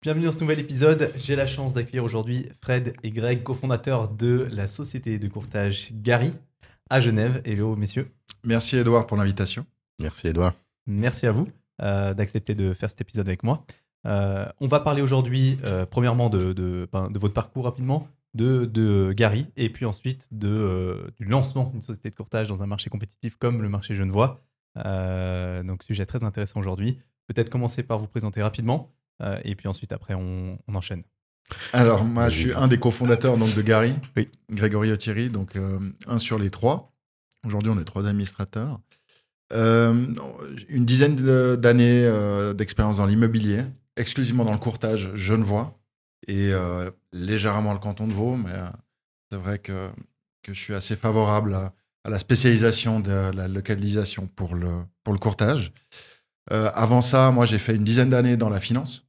Bienvenue dans ce nouvel épisode. J'ai la chance d'accueillir aujourd'hui Fred et Greg, cofondateurs de la société de courtage Gary à Genève. Hello messieurs. Merci Edouard pour l'invitation. Merci Edouard. Merci à vous euh, d'accepter de faire cet épisode avec moi. Euh, on va parler aujourd'hui, euh, premièrement, de, de, ben, de, votre parcours rapidement, de, de Gary, et puis ensuite de, du lancement d'une société de courtage dans un marché compétitif comme le marché genevois. donc, sujet très intéressant aujourd'hui. Peut-être commencer par vous présenter rapidement, et puis ensuite, après, on, on enchaîne. Alors, moi, je suis un des cofondateurs donc, de Gary, oui. Grégory Thierry, donc un sur les trois. Aujourd'hui, on est trois administrateurs. Euh, une dizaine d'années euh, d'expérience dans l'immobilier, exclusivement dans le courtage genevois et euh, légèrement le canton de Vaud, mais c'est vrai que, que je suis assez favorable à, à, la spécialisation de la localisation pour le, pour le courtage. avant ça, moi, j'ai fait une dizaine d'années dans la finance,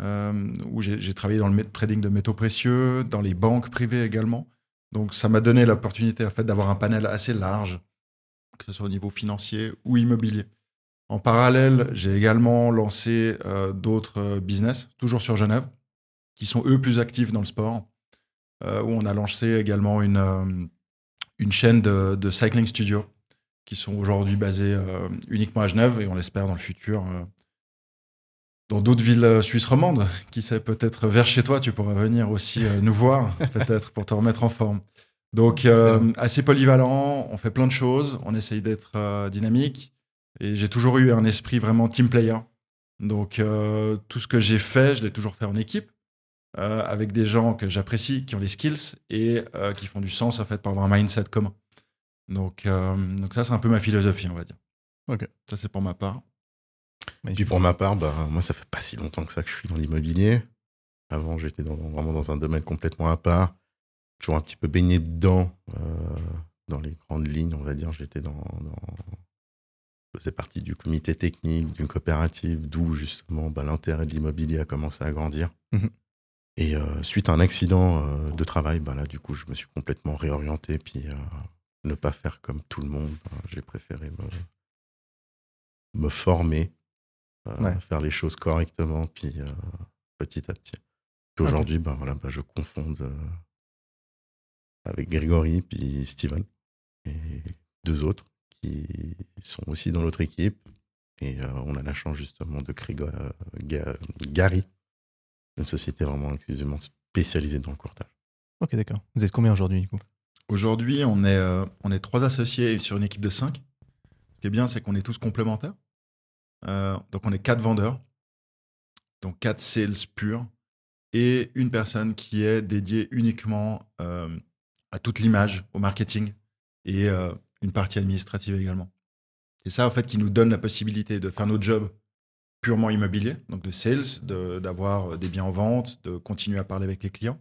où j'ai travaillé dans le trading de métaux précieux, dans les banques privées également. Donc, ça m'a donné l'opportunité en fait, d'avoir un panel assez large que ce soit au niveau financier ou immobilier. En parallèle, j'ai également lancé euh, d'autres euh, business, toujours sur Genève, qui sont eux plus actifs dans le sport, euh, où on a lancé également une, chaîne de, de, cycling studio, qui sont aujourd'hui basés uniquement à Genève, et on l'espère dans le futur dans d'autres villes suisses romandes. Qui sait, peut-être vers chez toi, tu pourras venir aussi nous voir, peut-être pour te remettre en forme. Donc, euh, assez polyvalent, on fait plein de choses, on essaye d'être euh, dynamique. Et j'ai toujours eu un esprit vraiment team player. Donc, euh, tout ce que j'ai fait, je l'ai toujours fait en équipe, avec des gens que j'apprécie, qui ont les skills et qui font du sens, en fait, pour avoir un mindset commun. Donc, donc ça, c'est un peu ma philosophie, on va dire. Ok. Ça, c'est pour ma part. Et puis pour ma part, bah, moi, ça fait pas si longtemps que ça que je suis dans l'immobilier. Avant, j'étais vraiment dans un domaine complètement à part toujours un petit peu baigné dedans, euh, dans les grandes lignes, on va dire. J'étais dans, dans... Je faisais partie du comité technique d'une coopérative, d'où justement bah, l'intérêt de l'immobilier a commencé à grandir. Mhm. Et euh, suite à un accident euh, de travail, bah, là, du coup, je me suis complètement réorienté, puis euh, ne pas faire comme tout le monde. Bah, j'ai préféré me, me former, Ouais. faire les choses correctement, puis euh, petit à petit. Puis aujourd'hui, bah, voilà, bah, je confonde euh, avec Grégory puis Steven et deux autres qui sont aussi dans notre équipe. Et euh, on a la chance justement de créer euh, Ga- Gary, une société vraiment exclusivement spécialisée dans le courtage. Ok, d'accord. Vous êtes combien aujourd'hui, du coup? Aujourd'hui, on, est, euh, on est trois associés sur une équipe de cinq. Ce qui est bien, c'est qu'on est tous complémentaires. Euh, donc, on est quatre vendeurs, donc quatre sales purs, et une personne qui est dédiée uniquement euh, à toute l'image, au marketing, et euh, une partie administrative également. C'est ça, en fait, qui nous donne la possibilité de faire notre job purement immobilier, donc de sales, d'avoir des biens en vente, de continuer à parler avec les clients,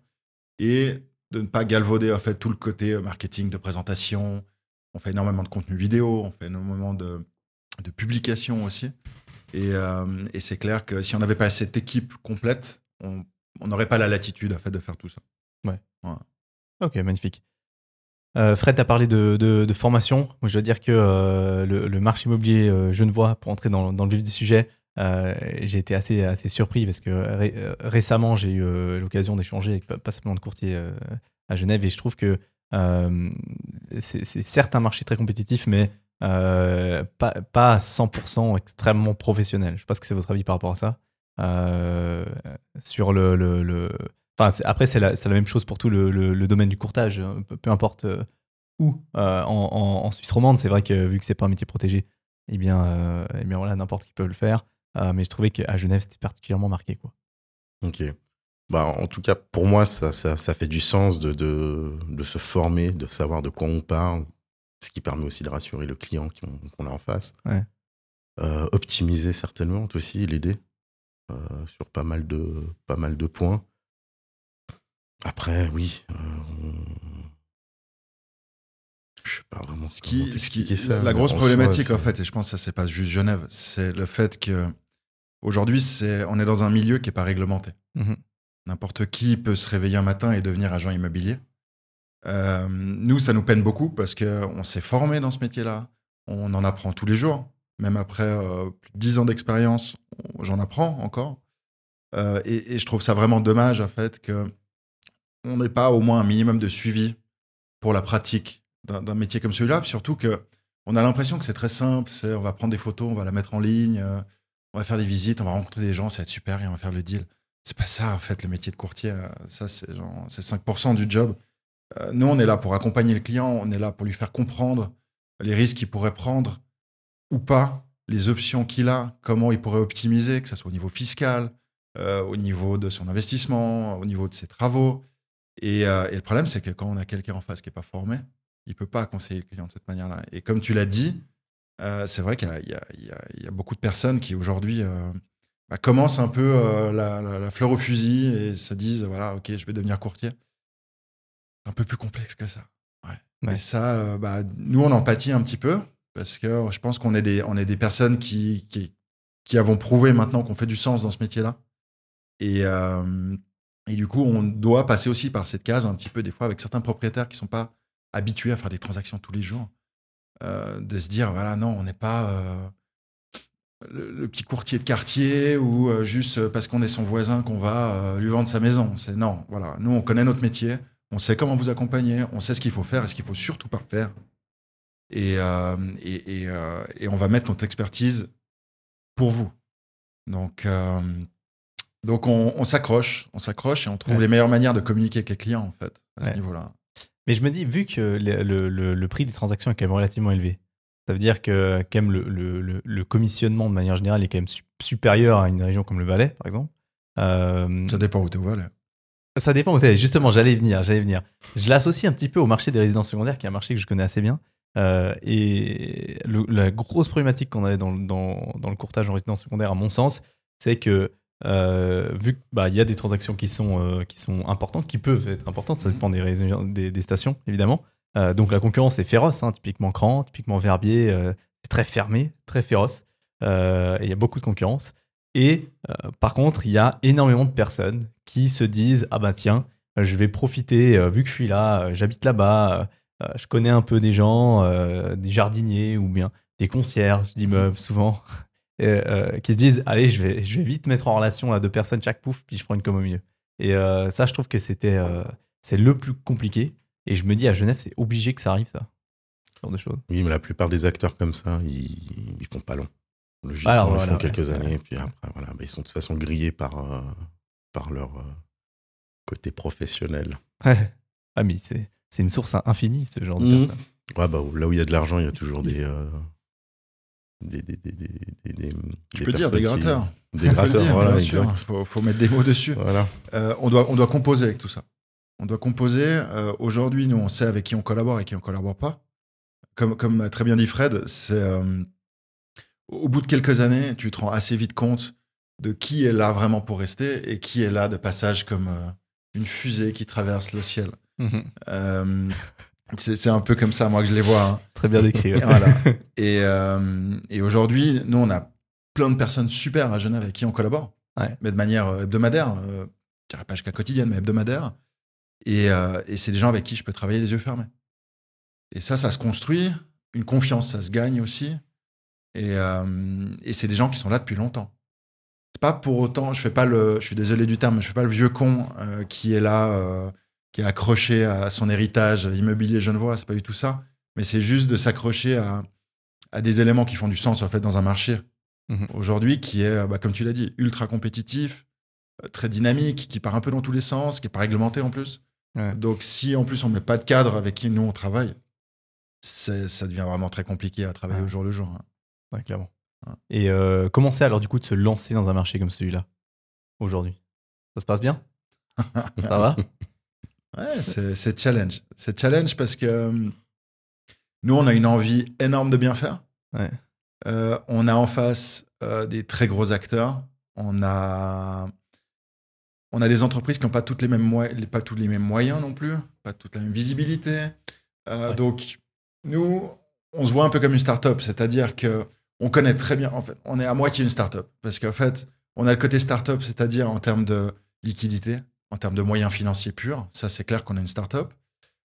et de ne pas galvauder en fait tout le côté marketing de présentation. On fait énormément de contenu vidéo, on fait énormément de, de publications aussi. Et, euh, et c'est clair que si on n'avait pas cette équipe complète, on n'aurait pas la latitude en fait, de faire tout ça. Ok, magnifique. Euh, Fred, tu as parlé de, de- de formation. Moi, je dois dire que euh, le, le marché immobilier genevois, pour entrer dans, dans le vif du sujet, j'ai été assez, assez surpris parce que ré- récemment, j'ai eu l'occasion d'échanger avec pas, pas seulement de courtiers euh, à Genève et je trouve que c'est c'est certes un marché très compétitif, mais euh, pas, pas à 100% extrêmement professionnel. Je sais pas ce que c'est votre avis par rapport à ça. Euh, sur le, le, Enfin, après, c'est la, la même chose pour tout le, le- domaine du courtage, hein, peu, importe euh, où. En, en- Suisse romande, c'est vrai que vu que c'est pas un métier protégé, eh bien, eh bien voilà, n'importe qui peut le faire. Mais je trouvais qu'à Genève, c'était particulièrement marqué. Quoi. Ok. Bah, en tout cas, pour moi, ça, ça, ça fait du sens de, de, de se former, de savoir de quoi on parle, ce qui permet aussi de rassurer le client qu'on a en face. Ouais. Euh, optimiser certainement aussi, l'aider euh, sur pas mal, de, pas mal de points. Après, oui. euh, on- Je sais pas vraiment Ce qui, ce qui- ça. la grosse en problématique, soi, en fait, et je pense que ça, c'est pas juste Genève, c'est le fait que aujourd'hui, c'est, on est dans un milieu qui n'est pas réglementé. Mhm. N'importe qui peut se réveiller un matin et devenir agent immobilier. Euh, nous, ça nous peine beaucoup parce qu'on s'est formé dans ce métier-là. On en apprend tous les jours. Même après euh, plus de 10 ans d'expérience, j'en apprends encore. Euh, et, je trouve ça vraiment dommage, en fait, que on n'ait pas au moins un minimum de suivi pour la pratique d'un métier comme celui-là. Surtout que on a l'impression que c'est très simple. On va prendre des photos, on va la mettre en ligne, euh, on va faire des visites, on va rencontrer des gens, ça va être super et on va faire le deal. C'est pas ça, en fait, le métier de courtier. Ça, c'est 5% du job. Euh, nous, on est là pour accompagner le client, on est là pour lui faire comprendre les risques qu'il pourrait prendre ou pas, les options qu'il a, comment il pourrait optimiser, que ce soit au niveau fiscal, euh, au niveau de son investissement, au niveau de ses travaux. Et, euh, et le problème, c'est que quand on a quelqu'un en face qui n'est pas formé, il peut pas conseiller le client de cette manière-là. Et comme tu l'as dit, c'est vrai qu'il y, a- beaucoup de personnes qui aujourd'hui bah, commencent un peu la, la- la fleur au fusil et se disent voilà, ok, je vais devenir courtier. Un peu plus complexe que ça. Ouais. Et ça, euh, bah, nous, on en pâtit un petit peu parce que je pense qu'on est des, on est des personnes qui, qui, qui avons prouvé maintenant qu'on fait du sens dans ce métier-là. Et, euh, et du coup, on doit passer aussi par cette case un petit peu des fois avec certains propriétaires qui sont pas habitués à faire des transactions tous les jours. Euh, de se dire, voilà, non, on n'est pas le, le petit courtier de quartier ou juste parce qu'on est son voisin qu'on va lui vendre sa maison. C'est non, voilà, nous, on connaît notre métier, on sait comment vous accompagner, on sait ce qu'il faut faire et ce qu'il faut surtout pas faire. Et, euh, et, et, euh, et on va mettre notre expertise pour vous. Donc, euh, donc on, s'accroche, on s'accroche et on trouve Ouais. les meilleures manières de communiquer avec les clients, en fait, à ce niveau-là. Mais je me dis, vu que le, le- le- le prix des transactions est quand même relativement élevé, ça veut dire que quand même le, commissionnement de manière générale est quand même su- supérieur à une région comme le Valais, par exemple. Ça dépend où tu es ça dépend. Justement, j'allais venir, j'allais venir. Je l'associe un petit peu au marché des résidences secondaires, qui est un marché que je connais assez bien. Euh, et la grosse problématique qu'on avait dans, le- courtage en résidence secondaire, à mon sens, c'est que euh, vu qu'il y a des transactions qui sont, euh, qui sont importantes, qui peuvent être importantes, ça dépend des, stations, évidemment. Donc la concurrence est féroce, hein, typiquement Cran, typiquement Verbier, c'est très fermé, très féroce. Et il y a beaucoup de concurrence. Et euh, par contre, il y a énormément de personnes qui se disent Ah bah tiens, je vais profiter, euh, vu que je suis là, euh, j'habite là-bas, je connais un peu des gens, des jardiniers ou bien des concierges d'immeubles souvent, et, euh, qui se disent Allez, je vais, je vais vite mettre en relation là, deux personnes chaque pouf, puis je prends une comme au milieu. Et ça, je trouve que c'était c'est le plus compliqué. Et je me dis à Genève, c'est obligé que ça arrive, ça. Ce genre de choses. Oui, mais la plupart des acteurs comme ça, ils, ils font pas long. Logiquement, Alors, ils voilà, font ouais, quelques ouais. années, puis après, voilà, bah, ils sont de toute façon grillés par, euh, par leur euh, côté professionnel. ah, mais c'est c'est une source infinie, ce genre de Mhm. personnes. Ouais, bah, là où il y a de l'argent, il y a toujours des. euh, des, des, des, des, Tu des peux dire des personnes qui- gratteurs. Des gratteurs, dire, voilà, bien sûr. exact. Faut, faut mettre des mots dessus. Voilà. Euh, on, doit, on doit composer avec tout ça. On doit composer. Euh, Aujourd'hui, nous, on sait avec qui on collabore et qui on collabore pas. Comme, comme a très bien dit Fred, c'est euh, au bout de quelques années, tu te rends assez vite compte de qui est là vraiment pour rester et qui est là de passage comme euh, une fusée qui traverse le ciel. Mhm. Euh, c'est un peu comme ça, moi, que je les vois. hein. Très bien décrit. ouais. Voilà. Et, euh, et aujourd'hui, nous, on a plein de personnes super à Genève avec qui on collabore, Ouais. mais de manière hebdomadaire. Je dirais pas jusqu'à quotidienne, mais hebdomadaire. Et, et c'est des gens avec qui je peux travailler les yeux fermés. Et ça, ça se construit. Une confiance, ça se gagne aussi. Et, euh, et c'est des gens qui sont là depuis longtemps. C'est pas pour autant, je fais pas le, je suis désolé du terme, mais je fais pas le vieux con euh, qui est là, euh, qui est accroché à son héritage immobilier genevois. C'est pas du tout ça. Mais c'est juste de s'accrocher à, à des éléments qui font du sens en fait dans un marché Mhm. aujourd'hui qui est, bah, comme tu l'as dit, ultra compétitif, très dynamique, qui part un peu dans tous les sens, qui est pas réglementé en plus. Ouais. Donc si en plus on met pas de cadre avec qui nous on travaille, ça devient vraiment très compliqué à travailler Ouais. au jour le jour. hein. Ouais, clairement. Ouais. Et euh, comment c'est alors du coup de se lancer dans un marché comme celui-là aujourd'hui? Ça se passe bien? Ça va? Ouais, c'est challenge. C'est challenge parce que euh, nous, on a une envie énorme de bien faire. Ouais. Euh, on a en face euh, des très gros acteurs. On a, on a des entreprises qui n'ont pas, toutes les mêmes moy- les- pas tous les mêmes moyens non plus, pas toute la même visibilité. Ouais. Donc, nous, on se voit un peu comme une start-up, c'est-à-dire que on connaît très bien, en fait, on est à moitié une start-up. Parce qu'en fait, on a le côté start-up, c'est-à-dire en termes de liquidité, en termes de moyens financiers purs. Ça, c'est clair qu'on est une start-up.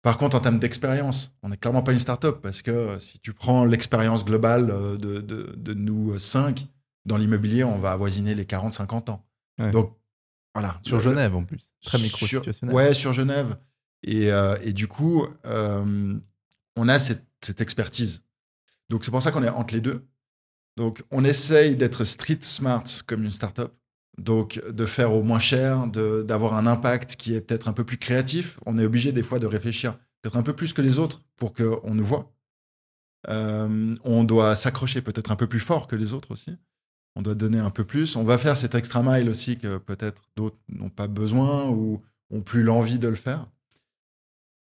Par contre, en termes d'expérience, on n'est clairement pas une start-up parce que euh, si tu prends l'expérience globale euh, de, de- de nous euh, cinq dans l'immobilier, on va avoisiner les 40-50 ans. Ouais. Donc, voilà. Sur Genève en plus. Très micro-situationnel. Ouais, sur Genève. Et, euh, et du coup, euh, on a cette, cette expertise. Donc, c'est pour ça qu'on est entre les deux. Donc, on essaye d'être street smart comme une startup. Donc, de faire au moins cher, d'avoir un impact qui est peut-être un peu plus créatif. On est obligé des fois de réfléchir peut-être un peu plus que les autres pour qu'on nous voit. Euh, on doit s'accrocher peut-être un peu plus fort que les autres aussi. On doit donner un peu plus. On va faire cet extra mile aussi que peut-être d'autres n'ont pas besoin ou ont plus l'envie de le faire.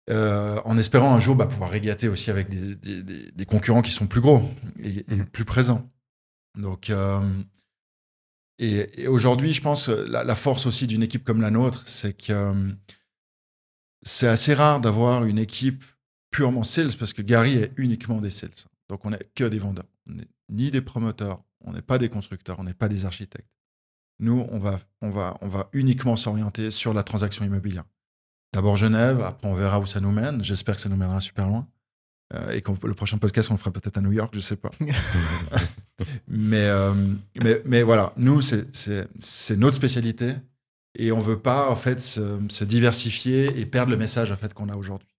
Euh, en espérant un jour bah, pouvoir régater aussi avec des, concurrents qui sont plus gros et, plus présents. Donc, euh, et, aujourd'hui, je pense euh, la, la force aussi d'une équipe comme la nôtre, c'est que euh, c'est assez rare d'avoir une équipe purement sales parce que Gary est uniquement des sales. Donc, on n'est que des vendeurs. On n'est ni des promoteurs, on n'est pas des constructeurs, on n'est pas des architectes. Nous, on va, on va, on va uniquement s'orienter sur la transaction immobilière. D'abord Genève, après on verra où ça nous mène. J'espère que ça nous mènera super loin. Euh, et que le prochain podcast, on le fera peut-être à New York, je sais pas. mais, euh, mais, mais voilà, nous, c'est- notre spécialité. Et on veut pas, en fait, se, se diversifier et perdre le message, en fait, qu'on a aujourd'hui.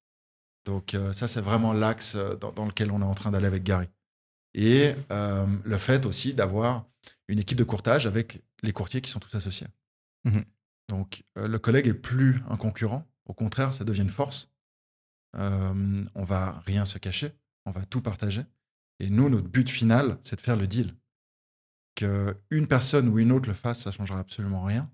Donc, euh, ça, c'est vraiment l'axe dans, dans lequel on est en train d'aller avec Gary. Et le fait aussi d'avoir une équipe de courtage avec les courtiers qui sont tous associés. Mhm. Donc, le collègue est plus un concurrent. Au contraire, ça devient une force. Euh, on va rien se cacher, on va tout partager. Et nous, notre but final, c'est de faire le deal. Qu'une personne ou une autre le fasse, ça changera absolument rien.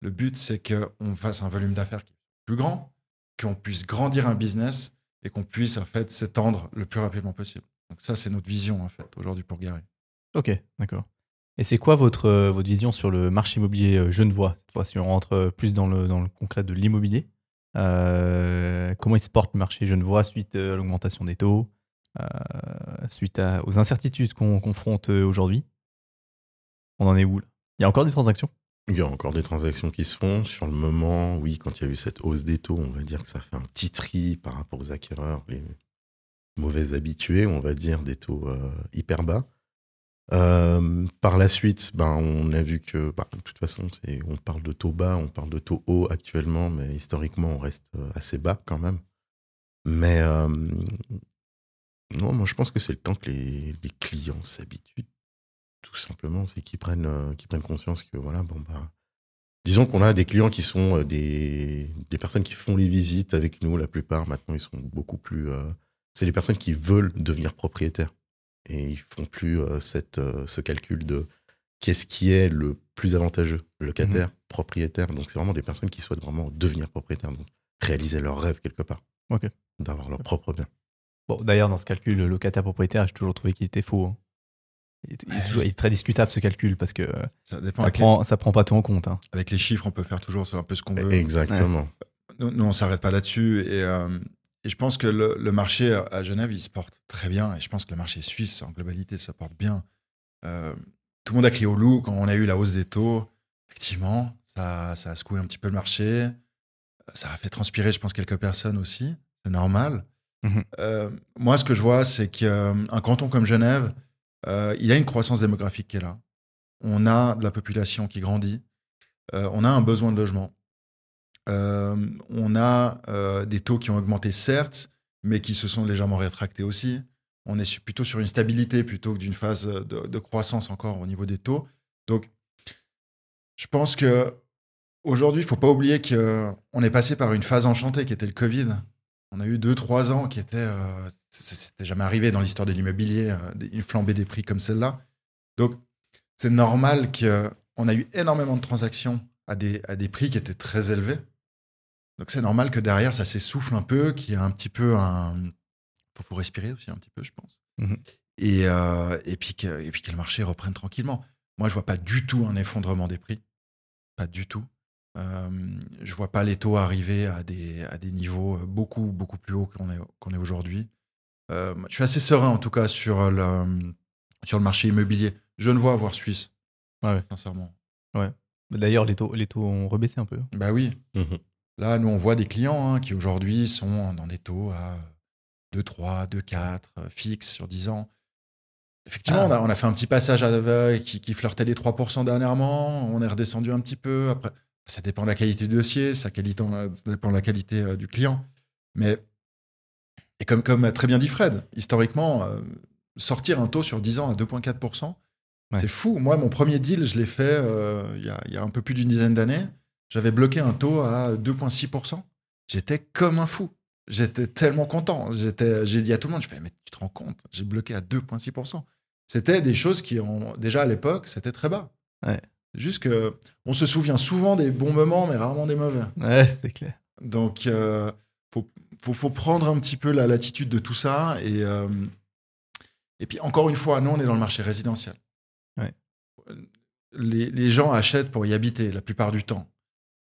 Le but, c'est qu'on fasse un volume d'affaires plus grand, qu'on puisse grandir un business et qu'on puisse en fait s'étendre le plus rapidement possible. Donc ça, c'est notre vision en fait aujourd'hui pour Gary. Ok, d'accord. Et c'est quoi votre, euh, votre vision sur le marché immobilier euh, genevois Cette fois, si on rentre plus dans le, dans le concret de l'immobilier, comment il se porte le marché genevois suite euh, à l'augmentation des taux, euh, suite aux incertitudes qu'on confronte euh, aujourd'hui On en est où là? Il y a encore des transactions? Il y a encore des transactions qui se font. Sur le moment, oui, quand il y a eu cette hausse des taux, on va dire que ça fait un petit tri par rapport aux acquéreurs, les mauvais habitués, on va dire, des taux euh, hyper bas. Euh, par la suite, ben, on a vu que, ben, de toute façon, on parle de taux bas, on parle de taux hauts actuellement, mais historiquement, on reste euh, assez bas quand même. Mais euh, non, moi, je pense que c'est le temps que les, clients s'habituent tout simplement, c'est qu'ils prennent, prennent conscience que voilà, bon bah, disons qu'on a des clients qui sont des, des personnes qui font les visites avec nous. La plupart maintenant, ils sont beaucoup plus. c'est des personnes qui veulent devenir propriétaires et ils font plus euh, cette, euh, ce calcul de qu'est-ce qui est le plus avantageux, locataire, propriétaire. Donc c'est vraiment des personnes qui souhaitent vraiment devenir propriétaires, donc réaliser leur rêve quelque part, d'avoir leur propre bien. Bon, d'ailleurs, dans ce calcul locataire-propriétaire, j'ai toujours trouvé qu'il était faux. hein. Il est, il est toujours- il est très discutable ce calcul parce que Ça dépend. ça prend, ça prend pas tout en compte. hein. avec les chiffres, on peut faire toujours un peu ce qu'on veut. Exactement. Nous, nous, on s'arrête pas là-dessus. Et, euh, et je pense que le, le marché à- Genève, il se porte très bien. Et je pense que le marché suisse, en globalité, se porte bien. Euh, tout le monde a crié au loup quand on a eu la hausse des taux. Effectivement, ça, ça a secoué un petit peu le marché. Ça a fait transpirer, je pense, quelques personnes aussi. C'est normal. Mhm. Euh, moi, ce que je vois, c'est qu'un canton comme Genève, euh, il y a une croissance démographique qui est là. On a de la population qui grandit. Euh, on a un besoin de logement. Euh, on a euh, des taux qui ont augmenté, certes, mais qui se sont légèrement rétractés aussi. On est plutôt sur une stabilité plutôt que d'une phase de, croissance encore au niveau des taux. Donc, je pense que aujourd'hui, il ne faut pas oublier qu'on est passé par une phase enchantée qui était le Covid. On a eu deux, trois ans qui étaient. Euh, C'était jamais arrivé dans l'histoire de l'immobilier, euh, une flambée des prix comme celle-là. Donc, c'est normal qu'on a eu énormément de transactions à des, à des prix qui étaient très élevés. Donc, c'est normal que derrière, ça s'essouffle un peu, qu'il y ait un petit peu un. Faut, faut respirer aussi un petit peu, je pense. Mhm. Et, euh, et, puis que, et puis que le marché reprenne tranquillement. Moi, je vois pas du tout un effondrement des prix. Pas du tout. Euh, je vois pas les taux arriver à des, à des niveaux beaucoup, beaucoup plus hauts qu'on est, qu'on est aujourd'hui. Euh, je suis assez serein, en tout cas, sur le, sur le marché immobilier. Je ne vois voire suisse. Ouais, ouais. Sincèrement. D'ailleurs, les taux, les taux ont rebaissé un peu. Bah oui. Mhm. Là, nous, on voit des clients hein, qui aujourd'hui sont dans des taux à 2,3, 2,4 euh, fixes sur 10 ans. Effectivement, Ah. on, a, on a fait un petit passage à, qui, qui flirtait les 3% dernièrement. On est redescendu un petit peu. Après, Ça dépend de la qualité du dossier, ça, qualité, ça dépend de la qualité euh, du client. Mais, et comme, comme a très bien dit Fred, historiquement, euh, sortir un taux sur 10 ans à 2,4%, Ouais. c'est fou. Moi, mon premier deal, je l'ai fait euh, il y, a, il y a un peu plus d'une dizaine d'années. J'avais bloqué un taux à 2,6%. J'étais comme un fou. J'étais tellement content. J'ai dit à tout le monde, je fais, mais tu te rends compte, j'ai bloqué à 2,6%. C'était des choses qui ont, déjà à l'époque, c'était très bas. Ouais. Juste que on se souvient souvent des bons moments, mais rarement des mauvais. Ouais, c'est clair. Donc, euh, faut, faut, faut prendre un petit peu la latitude de tout ça. Et, euh, et puis, encore une fois, nous, on est dans le marché résidentiel. Ouais. Les, les gens achètent pour y habiter la plupart du temps.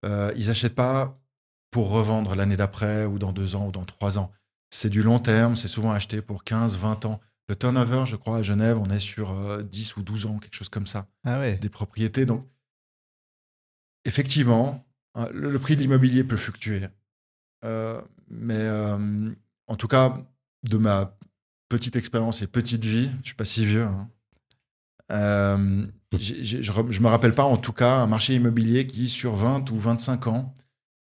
Euh, ils n'achètent pas pour revendre l'année d'après ou dans deux ans ou dans trois ans. C'est du long terme, c'est souvent acheté pour 15, 20 ans. Le turnover, je crois, à Genève, on est sur euh, 10 ou 12 ans, quelque chose comme ça Ah ouais. des propriétés. Donc, effectivement, hein, le, le prix de l'immobilier peut fluctuer. Euh, mais euh, en tout cas, de ma petite expérience et petite vie, je suis pas si vieux. hein, je ne me rappelle pas en tout cas un marché immobilier qui, sur 20 ou 25 ans,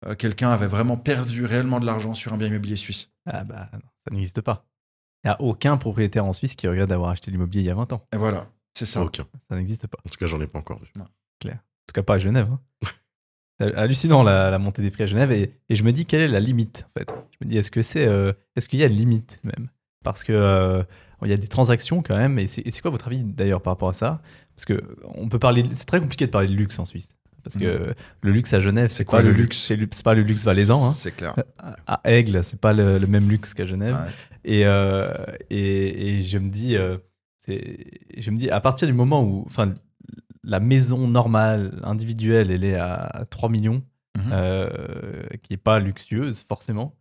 euh, quelqu'un avait vraiment perdu réellement de l'argent sur un bien immobilier suisse. Ah bah non, ça n'existe pas. Il n'y a aucun propriétaire en Suisse qui regrette d'avoir acheté l'immobilier il y a 20 ans. Et voilà, c'est ça. Aucun. Ça n'existe pas. En tout cas, j'en ai pas encore vu. En tout cas, pas à Genève. hein. C'est hallucinant la, la montée des prix à Genève. Et, et je me dis, quelle est la limite en fait? Je me dis, est-ce que c'est, euh, est-ce qu'il y a une limite même? Parce que euh, il y a des transactions quand même. Et c'est, et c'est quoi votre avis d'ailleurs par rapport à ça? Parce que on peut parler, c'est très compliqué de parler de luxe en Suisse. Parce que le luxe à Genève, C'est quoi pas le luxe? luxe? C'est, pas le luxe valaisan. Hein. C'est clair. À Aigle, c'est pas le, le même luxe qu'à Genève. Ouais. Et, euh, et, et je me dis, euh, je me dis, à partir du moment où, enfin, la maison normale, individuelle, elle est à 3 millions, Mhm. euh, qui est pas luxueuse forcément,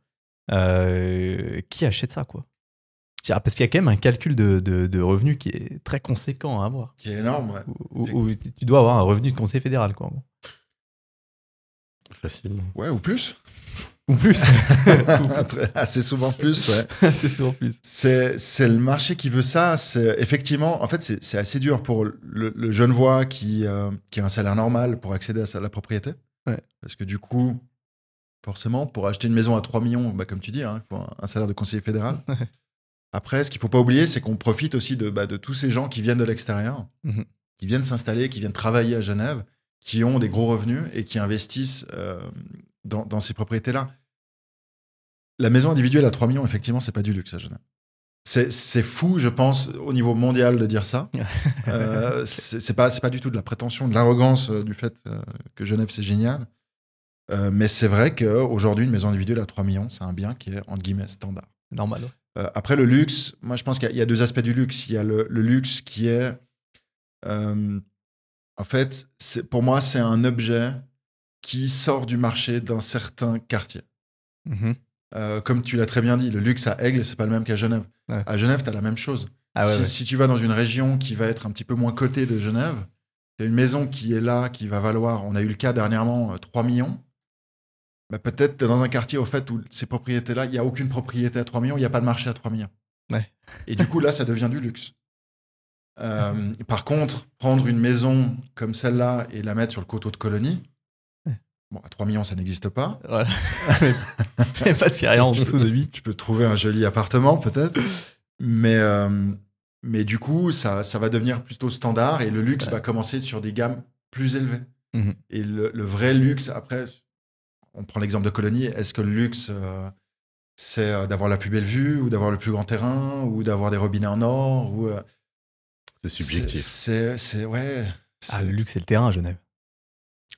qui achète ça, quoi? Parce qu'il y a quand même un calcul de, de, de revenus qui est très conséquent à avoir. Qui est énorme, ouais. Où, où- où tu dois avoir un revenu de conseil fédéral, quoi. Facilement. Ouais, ou plus. Ou plus. Assez souvent plus, ouais. c'est souvent plus. C'est, c'est le marché qui veut ça. C'est effectivement, en fait, c'est, c'est assez dur pour le, le Genevois qui, euh, qui a un salaire normal pour accéder à sa- la propriété. Ouais. Parce que du coup, forcément, pour acheter une maison à 3 millions, bah, comme tu dis, hein, il faut un, un salaire de conseiller fédéral. Ouais. Après, ce qu'il faut pas oublier, c'est qu'on profite aussi de, bah, de tous ces gens qui viennent de l'extérieur, Mhm. qui viennent s'installer, qui viennent travailler à Genève, qui ont des gros revenus et qui investissent euh, dans, dans ces propriétés-là. La maison individuelle à 3 millions, effectivement, c'est pas du luxe à Genève. C'est fou, je pense, au niveau mondial de dire ça. Euh, c'est pas, du tout de la prétention, de l'arrogance euh, du fait euh, que Genève, c'est génial. Mais c'est vrai qu'aujourd'hui, une maison individuelle à 3 millions, c'est un bien qui est, entre guillemets, standard. Normal. Euh, après, le luxe, moi, je pense qu'il y a- il y, a deux aspects du luxe. Il y a le, le luxe qui est. euh, en fait, pour moi, c'est un objet qui sort du marché d'un certain quartier. Mhm. Euh, comme tu l'as très bien dit, le luxe à Aigle, c'est pas le même qu'à Genève. Ouais. À Genève, tu as la même chose. Ah si, ouais. si tu vas dans une région qui va être un petit peu moins cotée de Genève, tu as une maison qui est là, qui va valoir, on a eu le cas dernièrement, euh, 3 millions. Bah, Peut-être dans un quartier au fait où ces propriétés-là, il n'y a aucune propriété à 3 millions, il n'y a pas de marché à 3 millions. Ouais. Et du coup, là, ça devient du luxe. Euh, par contre, prendre une maison comme celle-là et la mettre sur le coteau de colonie, Ouais. bon, à 3 millions, ça n'existe pas. Voilà. Mais a rien en dessous de 8. Tu peux trouver un joli appartement, peut-être. Mais, euh, mais du coup, ça, ça va devenir plutôt standard et le luxe Ouais. va commencer sur des gammes plus élevées. Mhm. Et le, le vrai luxe, après, on prend l'exemple de colonie, est-ce que le luxe, euh, c'est euh, d'avoir la plus belle vue ou d'avoir le plus grand terrain ou d'avoir des robinets en or ou, euh, C'est subjectif. C'est, c'est, ouais. Ah, le luxe, c'est le terrain à Genève.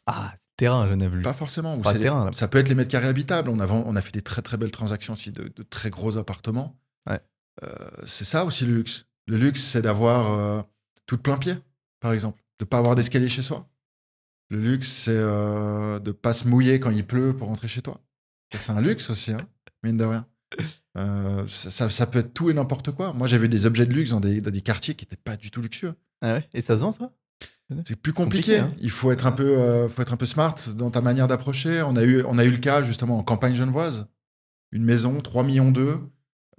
Ah, c'est le terrain à Genève, le pas luxe. forcément. Pas le terrain, là. ça peut être les mètres carrés habitables. On a, on a fait des très très belles transactions aussi de, de très gros appartements. Ouais. Euh, c'est ça aussi le luxe. Le luxe, c'est d'avoir euh, tout de plein pied, par exemple. De pas avoir d'escalier chez soi. Le luxe, c'est euh, de pas se mouiller quand il pleut pour rentrer chez toi. C'est un luxe aussi, hein, mine de rien. Euh, ça, ça- ça peut être tout et n'importe quoi. Moi, j'ai vu des objets de luxe dans des, dans des quartiers qui n'étaient pas du tout luxueux. Ah ouais? Et ça se vend, ça? C'est plus compliqué, compliqué. hein. Il faut être un peu, euh, faut être un peu smart dans ta manière d'approcher. On a eu, on a eu le cas justement en campagne genevoise, une maison 3 millions d'eux,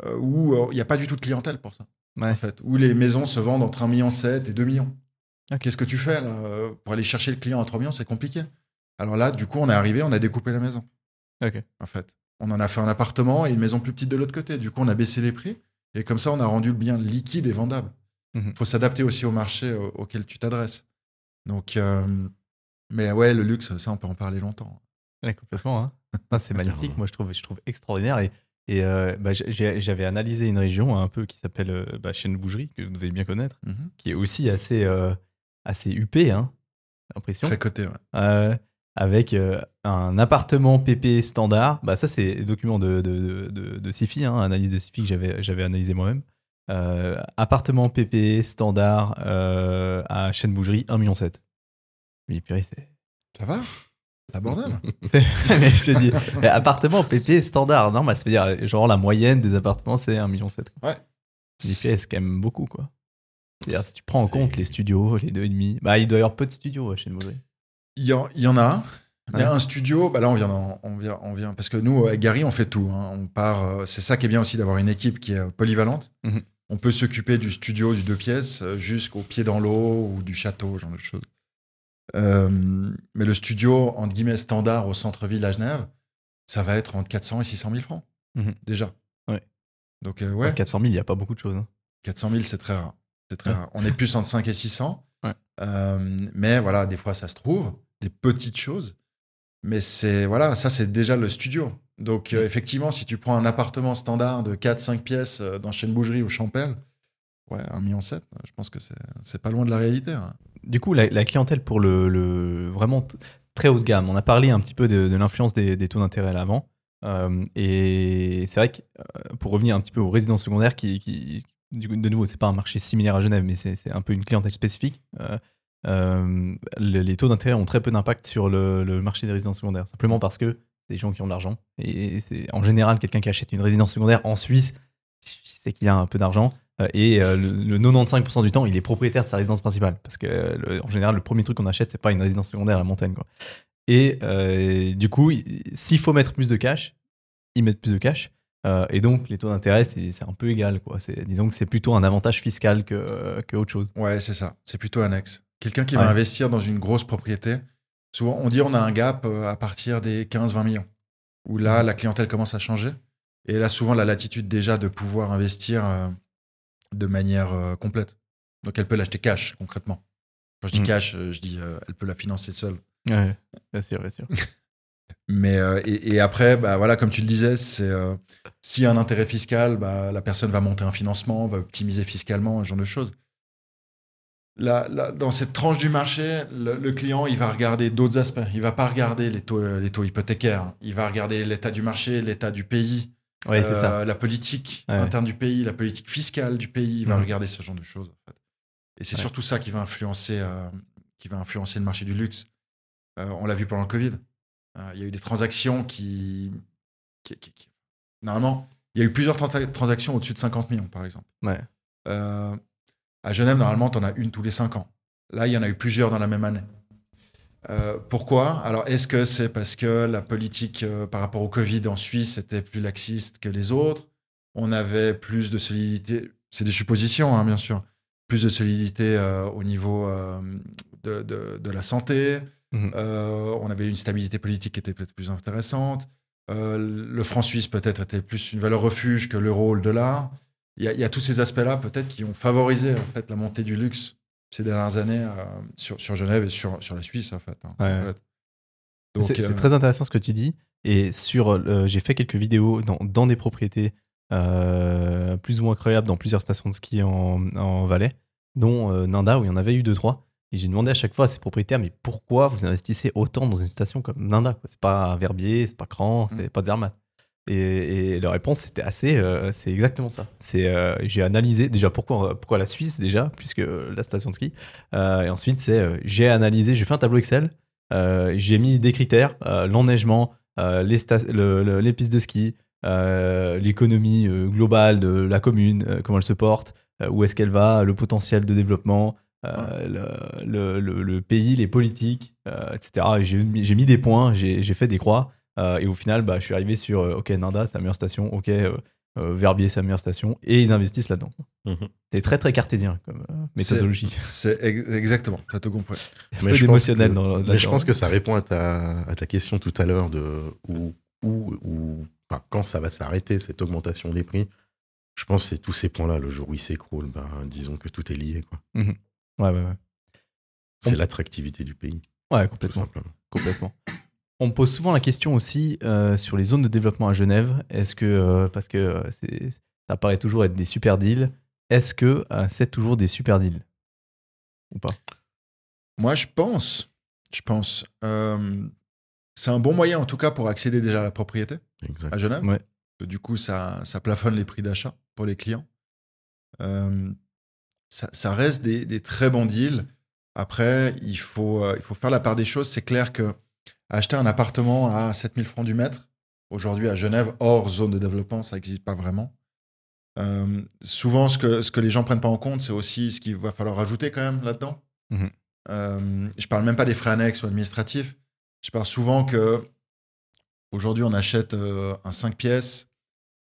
euh, où il n'y a pas du tout de clientèle pour ça. Ouais. En fait, où les maisons se vendent entre 1,7 million et 2 millions. Ok. Qu'est-ce que tu fais là euh, pour aller chercher le client à 3 millions C'est compliqué. Alors là, du coup, on est arrivé, on a découpé la maison. Ok. En fait, on en a fait un appartement et une maison plus petite de l'autre côté. Du coup, on a baissé les prix et comme ça, on a rendu le bien liquide et vendable. Il Mhm. faut s'adapter aussi au marché au- auquel tu t'adresses. Donc, euh, mais ouais, le luxe, ça, on peut en parler longtemps. Ouais, complètement. hein. C'est magnifique. Moi, je trouve, je trouve extraordinaire. Et, et euh, bah, j'avais analysé une région un peu qui s'appelle bah, Chêne-Bougerie, que vous devez bien connaître, Mhm. qui est aussi assez, euh, assez huppée, hein, j'ai l'impression. Très coté, ouais. Euh, avec euh, un appartement PP standard. Bah, ça, c'est le document de, de, de, de Sifi, hein, analyse de Sifi que j'avais j'avais analysé moi-même. Euh, appartement PP standard euh, à Chêne-Bougerie, 1,7 million. Mais purée, c'est. Ça va? Abordable. mais je te dis, appartement PP standard, normal, ça veut dire genre la moyenne des appartements, c'est 1,7 million. Ouais. Mais c'est quand même beaucoup, quoi. Si tu prends en compte les studios, les deux et demi, bah, il doit y avoir peu de studios à Chêne-Bougerie. Il y, en, il y en a un. Il y a Ouais. un studio, bah là on vient, on vient, on vient, parce que nous, avec Gary, on fait tout. hein. On part, euh, c'est ça qui est bien aussi d'avoir une équipe qui est euh, polyvalente. Mhm. On peut s'occuper du studio du deux pièces euh, jusqu'au pied dans l'eau ou du château, ce genre de choses. Euh, mais le studio, entre guillemets, standard au centre-ville à Genève, ça va être entre 400 et 600 000 francs, Mhm. déjà. Ouais. Donc, euh, ouais, 400 000, il n'y a pas beaucoup de choses. hein. 400 000, c'est très rare. C'est très Ouais. rare. On est plus entre 5 et 600. Ouais. Euh, mais voilà, des fois, ça se trouve, des petites choses. Mais c'est voilà, ça, c'est déjà le studio. Donc, euh, effectivement, si tu prends un appartement standard de 4-5 pièces euh, dans Chêne-Bougerie ou Champel, ouais, 1,7 million, je pense que c'est pas loin de la réalité. hein. Du coup, la, la clientèle pour le, le vraiment très haut de gamme, on a parlé un petit peu de, de l'influence des, des taux d'intérêt là avant. Euh, et c'est vrai que pour revenir un petit peu aux résidences secondaires, qui, qui du coup, de nouveau, c'est pas un marché similaire à Genève, mais c'est un peu une clientèle spécifique. euh, euh, le- les taux d'intérêt ont très peu d'impact sur le, marché des résidences secondaires, simplement parce que c'est des gens qui ont de l'argent. Et c'est en général quelqu'un qui achète une résidence secondaire en Suisse, c'est qu'il a un peu d'argent. Euh, Et le, le 95% du temps, il est propriétaire de sa résidence principale. Parce que, en général, le premier truc qu'on achète, c'est pas une résidence secondaire à la montagne. Et du coup, il- s'il faut mettre plus de cash, ils mettent plus de cash. Euh, et donc, les taux d'intérêt, c'est un peu égal. Quoi. Disons que c'est plutôt un avantage fiscal que, que autre chose. Ouais, c'est ça. C'est plutôt annexe. Quelqu'un qui Ouais. va investir dans une grosse propriété, souvent, on dit on a un gap euh, à partir des 15-20 millions, où là, la clientèle commence à changer. Et là, souvent, la latitude déjà de pouvoir investir euh, de manière complète. Donc, elle peut l'acheter cash, concrètement. Quand je dis Mm. cash, je dis elle peut la financer seule. Ouais, bien sûr, bien sûr. Mais euh, et, et après, bah voilà, comme tu le disais, c'est euh, s'il y a un intérêt fiscal, bah, la personne va monter un financement, va optimiser fiscalement, ce genre de choses. Là, là, dans cette tranche du marché, le, le client, il va regarder d'autres aspects. Il va pas regarder les taux, euh, les taux hypothécaires. Il va regarder l'état du marché, l'état du pays, Ouais, euh, ça. la politique Ouais. interne du pays, la politique fiscale du pays. Il va regarder ce genre de choses. En fait. Et c'est surtout ça qui va influencer, qui va influencer le marché du luxe. On l'a vu pendant le Covid. Euh, Il y a eu des transactions qui, qui- qui- qui- Normalement, il y a eu plusieurs trans- transactions au-dessus de 50 millions, par exemple. Ouais. Euh, à Genève, normalement, tu en as une tous les 5 ans. Là, il y en a eu plusieurs dans la même année. Euh, pourquoi? Alors, est-ce que c'est parce que la politique euh, par rapport au Covid en Suisse était plus laxiste que les autres? On avait plus de solidité. C'est des suppositions, hein, bien sûr. Plus de solidité au niveau de, de- de la santé. Mhm. Euh, on avait une stabilité politique qui était peut-être plus intéressante. Euh, le franc suisse peut-être était plus une valeur refuge que l'euro ou le dollar. Il y, a, il y a tous ces aspects-là peut-être qui ont favorisé en fait la montée du luxe ces dernières années euh, sur, sur Genève et sur, sur la Suisse en fait. hein, Ouais, en ouais. fait. Donc, C'est très intéressant ce que tu dis. Et sur, j'ai fait quelques vidéos dans, dans des propriétés plus ou moins incroyables dans plusieurs stations de ski en, en Valais, dont Nanda où il y en avait eu deux trois. Et j'ai demandé à chaque fois à ces propriétaires, mais pourquoi vous investissez autant dans une station comme Nanda C'est pas Verbier, c'est pas Cran, c'est Mm. pas Zermatt. Et, et leur réponse c'était assez, euh, c'est exactement ça. C'est, euh, j'ai analysé déjà pourquoi, pourquoi la Suisse déjà, puisque euh, la station de ski. Et ensuite c'est, j'ai analysé, j'ai fait un tableau Excel. J'ai mis des critères, l'enneigement, les, sta- le- le- les pistes de ski, l'économie globale de la commune, comment elle se porte, où est-ce qu'elle va, le potentiel de développement, euh, le, le- le- le pays, les politiques, euh, etc. Et J'ai mis, j'ai mis des points, j'ai j'ai fait des croix. euh, et au final, bah, je suis arrivé sur euh, OK, Nanda, c'est la meilleure station. OK, euh, Euh, Verbier, c'est la meilleure station. Et ils investissent là-dedans. Mhm. C'est très, très cartésien comme euh, méthodologie. C'est ex- exactement, t'as tout compris. Mais je pense d'émotionnel que- dans Mais je pense que ça répond à ta, à ta question tout à l'heure de où, où, où- enfin, quand ça va s'arrêter, cette augmentation des prix. Je pense que c'est tous ces points-là. Le jour où il s'écroule, ben, disons que tout est lié. quoi. Ouais, ouais, ouais. C'est On- l'attractivité du pays, Ouais, complètement. complètement. On me pose souvent la question aussi euh, sur les zones de développement à Genève. Est-ce que, euh, parce que euh, ça paraît toujours être des super deals, est-ce que euh, c'est toujours des super deals? Ou pas? Moi, je pense, je pense, c'est un bon moyen en tout cas pour accéder déjà à la propriété Exact. à Genève. Ouais. Du coup, ça, ça plafonne les prix d'achat pour les clients. Ça, ça reste des, des très bons deals. Après, il faut, euh, il faut faire la part des choses. C'est clair que acheter un appartement à 7000 francs du mètre, aujourd'hui à Genève, hors zone de développement, ça n'existe pas vraiment. Euh, souvent, ce que, ce que les gens prennent pas en compte, c'est aussi ce qu'il va falloir rajouter quand même là-dedans. Mhm. Euh, je parle même pas des frais annexes ou administratifs. Je parle souvent que aujourd'hui, on achète euh, un 5 pièces,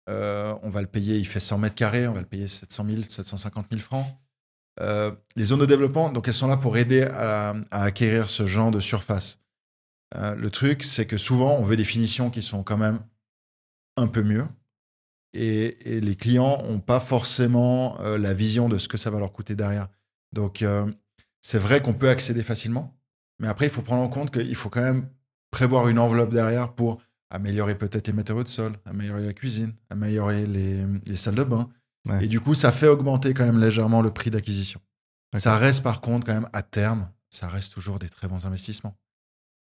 on va le payer, il fait 100 mètres carrés, on va le payer 700 000, 750 000 francs. Euh, les zones de développement, donc elles sont là pour aider à, acquérir ce genre de surface. Euh, le truc, c'est que souvent, on veut des finitions qui sont quand même un peu mieux. Et, les clients n'ont pas forcément euh, la vision de ce que ça va leur coûter derrière. Donc, c'est vrai qu'on peut accéder facilement, mais après, il faut prendre en compte qu'il faut quand même prévoir une enveloppe derrière pour améliorer peut-être les matériaux de sol, améliorer la cuisine, améliorer les, les salles de bain. Ouais. Et du coup, ça fait augmenter quand même légèrement le prix d'acquisition. Ça reste par contre quand même à terme, ça reste toujours des très bons investissements.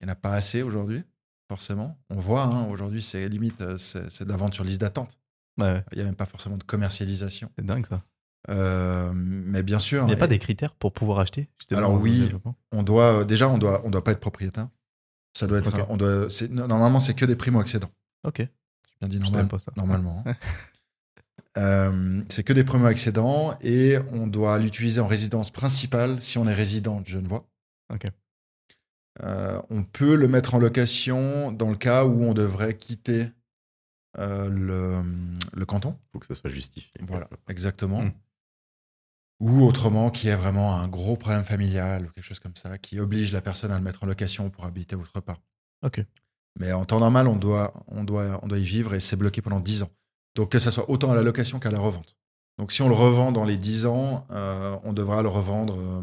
Il n'y en a pas assez aujourd'hui, forcément. On voit, hein, aujourd'hui, c'est limite, euh, c'est de la vente sur liste d'attente. Ouais, Il n'y a même pas forcément de commercialisation. c'est dingue ça. Euh, mais bien sûr, Il n'y a et- pas des critères pour pouvoir acheter Alors oui. on doit euh, déjà on doit on doit pas être propriétaire. Ça doit être on doit normalement c'est que des primo accédants. Ok, bien dit normal- pas ça. normalement. hein. Euh, c'est que des primo accédants et on doit l'utiliser en résidence principale si on est résident de Genevois. Ok. Euh, on peut le mettre en location dans le cas où on devrait quitter euh, le, le canton. Il faut que ça soit justifié. Voilà, exactement. Mm. Ou autrement, qui est vraiment un gros problème familial ou quelque chose comme ça, qui oblige la personne à le mettre en location pour habiter autre part. Ok. Mais en temps normal, on doit, on doit, on doit y vivre et c'est bloqué pendant 10 ans. Donc que ça soit autant à la location qu'à la revente. Donc si on le revend dans les 10 ans, euh, on devra le revendre euh,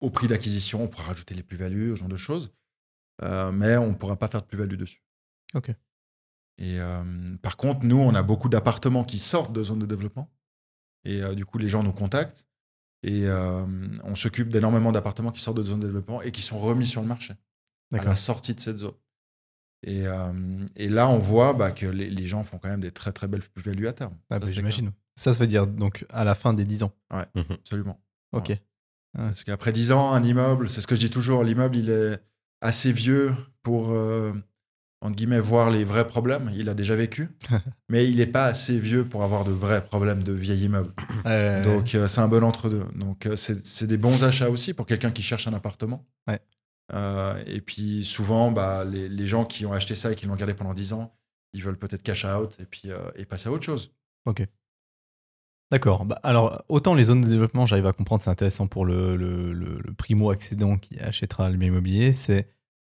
au prix d'acquisition, on pourra rajouter les plus-values, ce genre de choses. Euh, mais on ne pourra pas faire de plus-value dessus. Ok. Et par contre, nous, on a beaucoup d'appartements qui sortent de zones de développement. Et du coup, les gens nous contactent. Et on s'occupe d'énormément d'appartements qui sortent de zones de développement et qui sont remis sur le marché à la sortie de cette zone. Et, euh, et là, on voit bah, que les, les gens font quand même des très très belles plus-values à terme. Ah, Ça, bah, J'imagine. Ça, ça veut dire donc à la fin des 10 ans. clair. Mhm. Absolument. Ok. Ouais. Parce qu'après 10 ans, un immeuble, c'est ce que je dis toujours, l'immeuble, il est assez vieux pour, euh, entre guillemets, voir les vrais problèmes. Il a déjà vécu, mais il n'est pas assez vieux pour avoir de vrais problèmes de vieil immeuble. Euh, Donc, euh, c'est un bon entre-deux. Donc, euh, c'est c'est des bons achats aussi pour quelqu'un qui cherche un appartement. Ouais. Euh, et puis, souvent, bah, les, les gens qui ont acheté ça et qui l'ont gardé pendant 10 ans, ils veulent peut-être cash out et puis euh, et passer à autre chose. D'accord. Bah, alors, autant les zones de développement, j'arrive à comprendre, c'est intéressant pour le, le, primo-accédant qui achètera le bien immobilier. C'est,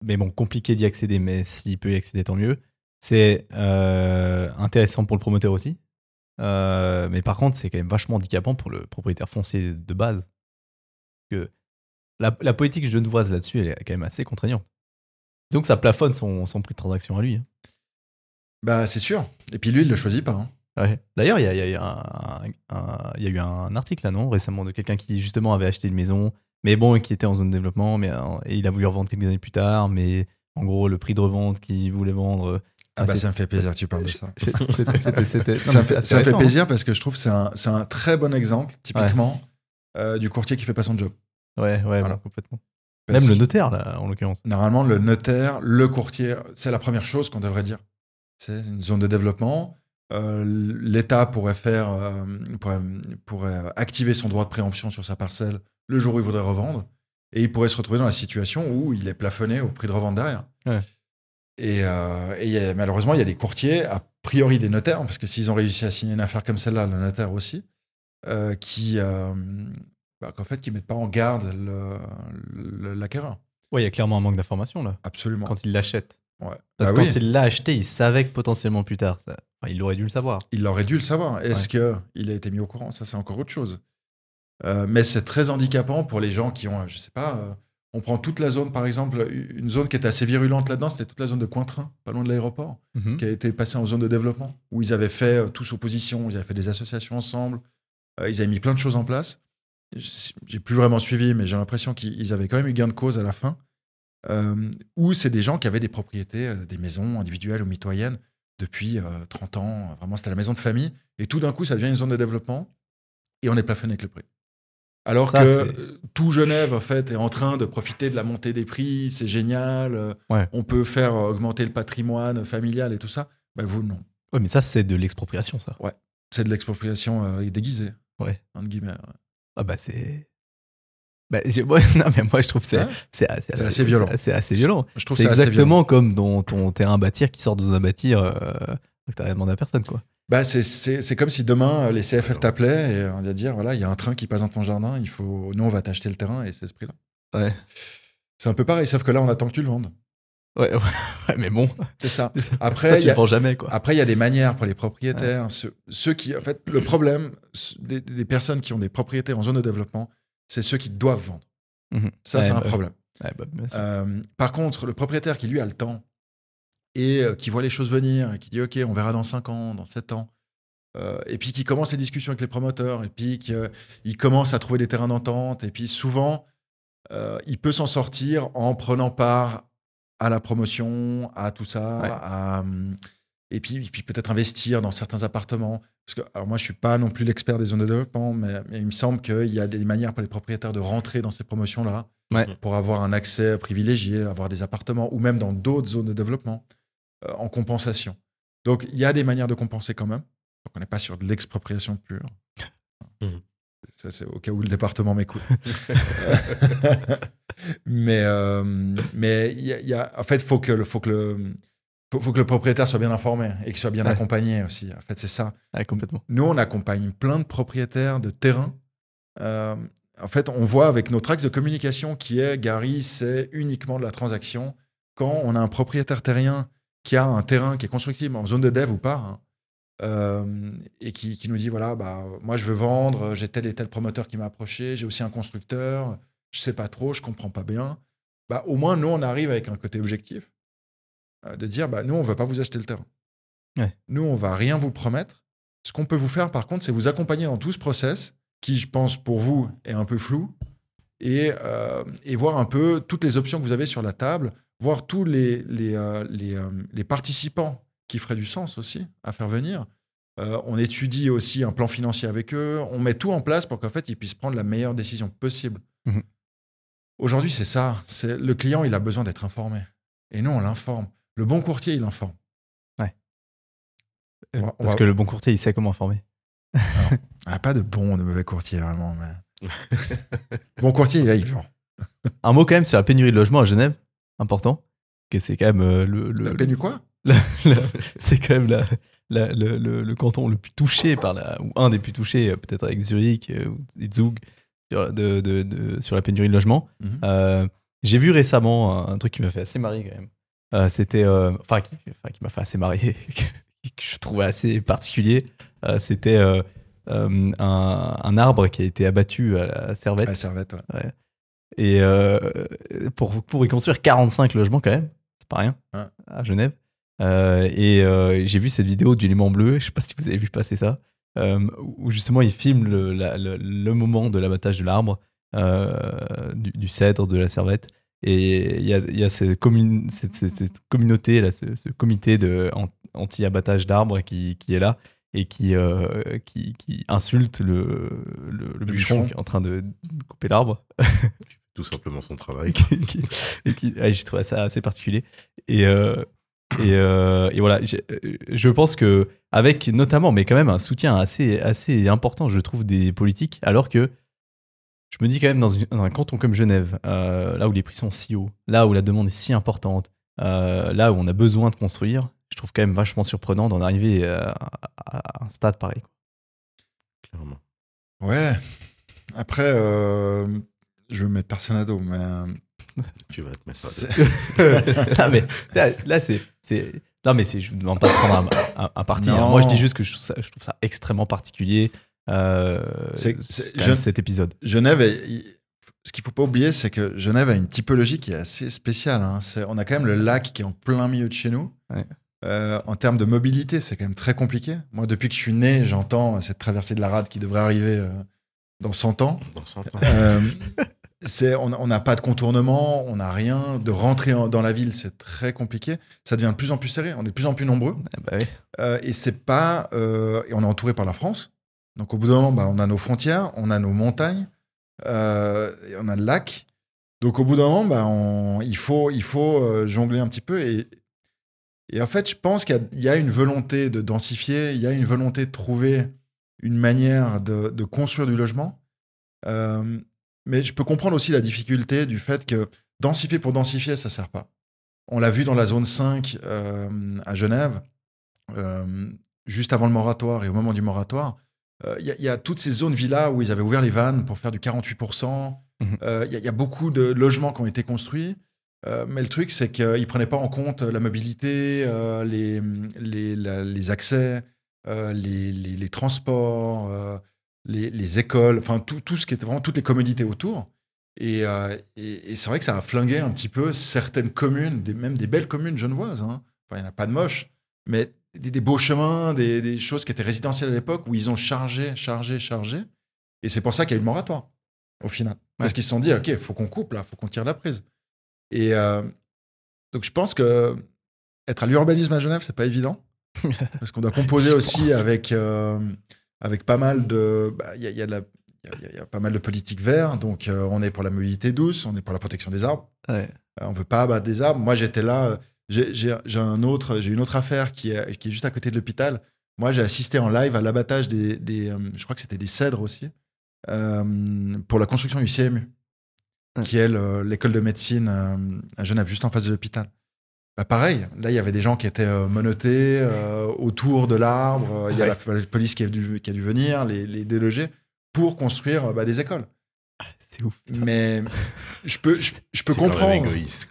mais bon, compliqué d'y accéder, mais s'il peut y accéder, tant mieux. C'est euh, intéressant pour le promoteur aussi. Mais par contre, c'est quand même vachement handicapant pour le propriétaire foncier de base. Que la, la politique genevoise là-dessus, elle est quand même assez contraignante. Donc, ça plafonne son, son prix de transaction à lui. hein. Bah, c'est sûr. Et puis, lui, il ne le choisit pas. hein. Ouais. D'ailleurs, il y a, il y a eu un, un- il y a eu un article là, non, récemment, de quelqu'un qui justement avait acheté une maison, mais bon, qui était en zone de développement, mais euh, et il a voulu revendre quelques années plus tard, mais en gros, le prix de revente qu'il voulait vendre. Ah, Ah, bah, c'est- ça me fait plaisir que tu parles de ça. C'était, c'était, c'était- non, ça, mais me c'est fait, ça me fait intéressant, plaisir parce que je trouve que c'est un, c'est un très bon exemple, typiquement, euh, du courtier qui fait pas son job. Ouais, ouais, Voilà. bon, complètement. Parce Même le notaire, là, en l'occurrence. Normalement, le notaire, le courtier, c'est la première chose qu'on devrait dire. C'est une zone de développement. Euh, L'État pourrait faire, euh, pourrait, pourrait activer son droit de préemption sur sa parcelle le jour où il voudrait revendre, et il pourrait se retrouver dans la situation où il est plafonné au prix de revente derrière. Ouais. Et, euh, et il y a- malheureusement, il y a des courtiers, a priori des notaires, parce que s'ils ont réussi à signer une affaire comme celle-là, le notaire aussi, euh, qui, euh, bah, qu'en fait, qui mettent pas en garde l'acquéreur. Ouais, il y a clairement un manque d'information là, Absolument. quand il l'achète. Ouais. Parce Bah que oui. quand il l'a acheté, il savait que potentiellement plus tard, ça... enfin, il aurait dû le savoir. Il aurait dû le savoir. Est-ce que il a été mis au courant? Ça, c'est encore autre chose. Euh, mais c'est très handicapant pour les gens qui ont, je sais pas, euh, on prend toute la zone, par exemple, une zone qui était assez virulente là-dedans, c'était toute la zone de Cointrin, pas loin de l'aéroport, Mhm. qui a été passée en zone de développement, où ils avaient fait euh, tous opposition, ils avaient fait des associations ensemble, ils avaient mis plein de choses en place. J'ai plus vraiment suivi, mais j'ai l'impression qu'ils avaient quand même eu gain de cause à la fin. Euh, où c'est des gens qui avaient des propriétés, euh, des maisons individuelles ou mitoyennes depuis euh, 30 ans. Vraiment, c'était la maison de famille. Et tout d'un coup, ça devient une zone de développement et on est plafonné avec le prix. Alors Ça, que euh, tout Genève, en fait, est en train de profiter de la montée des prix. C'est génial. Ouais. On peut faire augmenter le patrimoine familial et tout ça. Ben, vous, non. Ouais, mais ça, c'est de l'expropriation, ça. C'est de l'expropriation déguisée. Ouais. Entre guillemets. ouais. Ah bah c'est. Bah, je- non, mais moi je trouve que c'est c'est assez, C'est assez violent. C'est assez violent. Je trouve C'est violent. exactement comme dans ton terrain bâtir qui sort zone à bâtir euh, que t'as rien demandé à personne, quoi. Bah, c'est- c'est c'est comme si demain euh, les CFF t'appelaient et on va dire voilà, il y a un train qui passe dans ton jardin, il faut, nous on va t'acheter le terrain et c'est ce prix-là. Ouais. C'est un peu pareil, sauf que là on attend que tu le vendes. Ouais, mais bon, C'est ça. ça, Après, tu il y a, jamais, quoi. après, il y a des manières pour les propriétaires. Ceux, ceux qui, en fait, le problème des, des personnes qui ont des propriétés en zone de développement, c'est ceux qui doivent vendre. Mhm. Ça, c'est un problème. bah. Euh, par contre, le propriétaire qui lui a le temps et euh, qui voit les choses venir et qui dit OK, on verra dans 5 ans, dans 7 ans, euh, et puis qui commence les discussions avec les promoteurs et puis qu'il commence à trouver des terrains d'entente et puis souvent il peut s'en sortir en prenant part à la promotion, à tout ça, Ouais. à, hum, et puis, et puis peut-être investir dans certains appartements. Parce que, alors moi, je suis pas non plus l'expert des zones de développement, mais, mais il me semble qu'il y a des manières pour les propriétaires de rentrer dans ces promotions-là Ouais. pour avoir un accès privilégié, avoir des appartements ou même dans d'autres zones de développement euh, en compensation. Donc, il y a des manières de compenser quand même. Donc, on n'est pas sur de l'expropriation pure. Mhm. Ça, c'est au cas où le département m'écoute. mais euh, mais il y a, il y a- en fait, faut que le faut que le faut, faut que le propriétaire soit bien informé et qu'il soit bien Ouais. accompagné aussi. En fait, c'est ça. Ouais, complètement. Nous, on accompagne plein de propriétaires de terrains. Euh, en fait, on voit avec notre axe de communication qui est Gary, c'est uniquement de la transaction. Quand on a un propriétaire terrien qui a un terrain qui est constructible en zone de dev ou pas, hein, et qui, qui nous dit voilà, bah, moi je veux vendre, j'ai tel et tel promoteur qui m'a approché, j'ai aussi un constructeur, je sais pas trop, je comprends pas bien. Bah, au moins, nous, on arrive avec un côté objectif euh, de dire bah, nous, on veut pas vous acheter le terrain. Ouais. Nous, on va rien vous promettre. Ce qu'on peut vous faire, par contre, c'est vous accompagner dans tout ce process qui, je pense, pour vous, est un peu flou et, euh, et voir un peu toutes les options que vous avez sur la table, voir tous les, les, euh, les, euh, les participants qui feraient du sens aussi à faire venir. Euh, on étudie aussi un plan financier avec eux. On met tout en place pour qu'en fait, ils puissent prendre la meilleure décision possible. Mhm. Aujourd'hui, c'est ça. C'est le client, il a besoin d'être informé. Et nous, on l'informe. Le bon courtier, il informe. On va- on Parce va- que le bon courtier, il sait comment informer. Ah, pas de bon, de mauvais courtier, vraiment. Mais... bon courtier, il vend. Un mot quand même sur la pénurie de logement à Genève, important. Que c'est quand même euh, le, le- La du quoi? C'est quand même la- la- le, le- le canton le plus touché par la, ou un des plus touchés, euh, peut-être avec Zurich euh, ou Zug, sur, de, de- de- sur la pénurie de logement. Mhm. Euh, J'ai vu récemment un, un truc qui m'a fait assez marrer quand même. Euh, C'était, euh, enfin, qui, enfin, qui m'a fait assez marrer, que je trouvais assez particulier. Euh, C'était euh, euh, un, un arbre qui a été abattu à la Servette. La servette, ouais. Et euh, pour, pour y construire 45 logements quand même, c'est pas rien, Ouais. à Genève. Euh, et euh, j'ai vu cette vidéo du Léman Bleu, je sais pas si vous avez vu passer ça, euh, où justement il filme le, la- le, le moment de l'abattage de l'arbre, du, du cèdre, de la servette. Et il y a, y a cette, commun- cette, cette- cette communauté, là, ce, ce comité anti-abattage d'arbres qui, qui est là et qui, euh, qui, qui insulte le, le, le bûcheron bûcheron. qui est en train de couper l'arbre. Tout simplement son travail. qui- et j'ai trouvé ça assez particulier. Et, euh, et, euh, et voilà, euh, je pense que avec notamment, mais quand même un soutien assez, assez important, je trouve, des politiques, alors que je me dis quand même dans, une- un canton comme Genève, euh, là où les prix sont si hauts, là où la demande est si importante, là où on a besoin de construire, je trouve quand même vachement surprenant d'en arriver à, à, un stade pareil. Clairement. Ouais. Après, je vais mettre personne à dos, mais. Tu vas te mettre pas mais là, c'est. Non, mais je ne demande pas de prendre un, un, parti. Hein. Moi, je dis juste que je trouve ça, je trouve ça extrêmement particulier. Euh, c'est cet épisode. Genève, ce qu'il faut pas oublier, c'est que Genève a une typologie qui est assez spéciale. Hein. on a quand même le lac qui est en plein milieu de chez nous. Euh, en termes de mobilité, c'est quand même très compliqué. Moi, depuis que je suis né, j'entends cette traversée de la rade qui devrait arriver euh, dans 100 ans. Dans 100 ans. c'est, on n'a pas de contournement, on n'a rien. De rentrer dans la ville, c'est très compliqué. Ça devient de plus en plus serré. On est de plus en plus nombreux. Ah bah oui. et c'est pas. et on est entouré par la France. Donc au bout d'un moment, bah, on a nos frontières, on a nos montagnes, euh, on a le lac. Donc au bout d'un moment, bah, il faut, il faut euh, jongler un petit peu. Et, et en fait, je pense qu'il y, a une volonté de densifier, il y a une volonté de trouver une manière de, construire du logement. Euh, mais je peux comprendre aussi la difficulté du fait que densifier pour densifier, ça ne sert pas. On l'a vu dans la zone 5 à Genève, juste avant le moratoire et au moment du moratoire euh, il y, a toutes ces zones villas où ils avaient ouvert les vannes pour faire du 48%. Mhm. Euh, il y, a beaucoup de logements qui ont été construits. Euh, mais le truc, c'est qu'ils ne prenaient pas en compte la mobilité, les, les, les, accès, les, les, transports, les, écoles, enfin tout, tout, ce qui était vraiment toutes les commodités autour. Et, et, c'est vrai que ça a flingué un petit peu certaines communes, des, même des belles communes genevoises. Hein. Enfin, il n'y en a pas de moches, mais des, beaux chemins, des, choses qui étaient résidentielles à l'époque où ils ont chargé, chargé, chargé. Et c'est pour ça qu'il y a eu le moratoire, au final. Parce qu'ils se sont dit, OK, il faut qu'on coupe là, il faut qu'on tire la prise. Et euh, donc, je pense que être à l'urbanisme à Genève, c'est pas évident. parce qu'on doit composer aussi avec, euh, avec pas mal de. Il y, a, y, a, pas mal de politiques vertes. Donc, euh, on est pour la mobilité douce, on est pour la protection des arbres. on veut pas abattre des arbres. Moi, j'étais là j'ai un autre, j'ai une autre affaire qui est, qui est juste à côté de l'hôpital. Moi, j'ai assisté en live à l'abattage des, des euh, je crois que c'était des cèdres aussi, euh, pour la construction du CMU, qui est l'école de médecine euh, à Genève, juste en face de l'hôpital. Bah, pareil, là, il y avait des gens qui étaient menottés autour de l'arbre. Il y a la, police qui a dû, qui a dû venir, les, les déloger, pour construire bah, des écoles. C'est ouf. Mais je peux, je, peux comprendre. égoïste.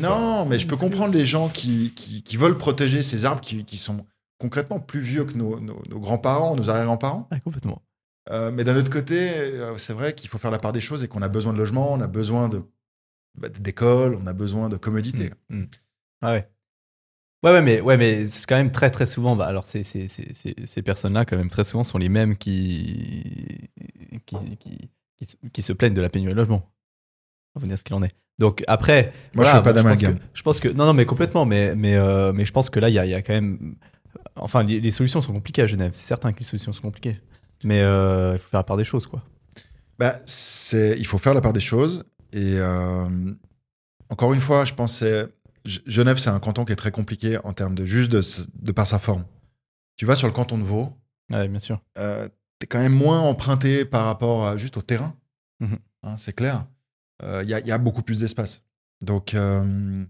Non, mais je peux comprendre les gens qui, qui, veulent protéger ces arbres qui, qui, sont concrètement plus vieux que nos, nos, grands-parents, nos arrière-grands-parents. Ah, complètement. Euh, mais d'un autre côté, euh, c'est vrai qu'il faut faire la part des choses et qu'on a besoin de logement, on a besoin bah, d'école, on a besoin de commodité. Mmh, mmh. Ah ouais. Ouais, ouais, mais, ouais, mais c'est quand même très, très souvent. Bah, alors, ces, ces, ces, ces personnes-là, quand même, très souvent, sont les mêmes qui, qui, qui, qui, se plaignent de la pénurie de logement. On va dire ce qu'il en est. Donc après, moi je suis pas d'amalgame. Je, pense que non, non, mais complètement. Mais mais euh, mais je pense que là, il y a, y a, quand même. Enfin, les, solutions sont compliquées à Genève. C'est certain que les solutions sont compliquées. Mais euh, il faut faire la part des choses, quoi. Bah, il faut faire la part des choses. Et euh, encore une fois, je pense que Genève, c'est un canton qui est très compliqué en termes de juste de, de par sa forme. Tu vas sur le canton de Vaud. Ouais, bien sûr quand même moins emprunté par rapport à, juste au terrain. Mhm. Hein, c'est clair. Il euh, y, a beaucoup plus d'espace. Donc, euh,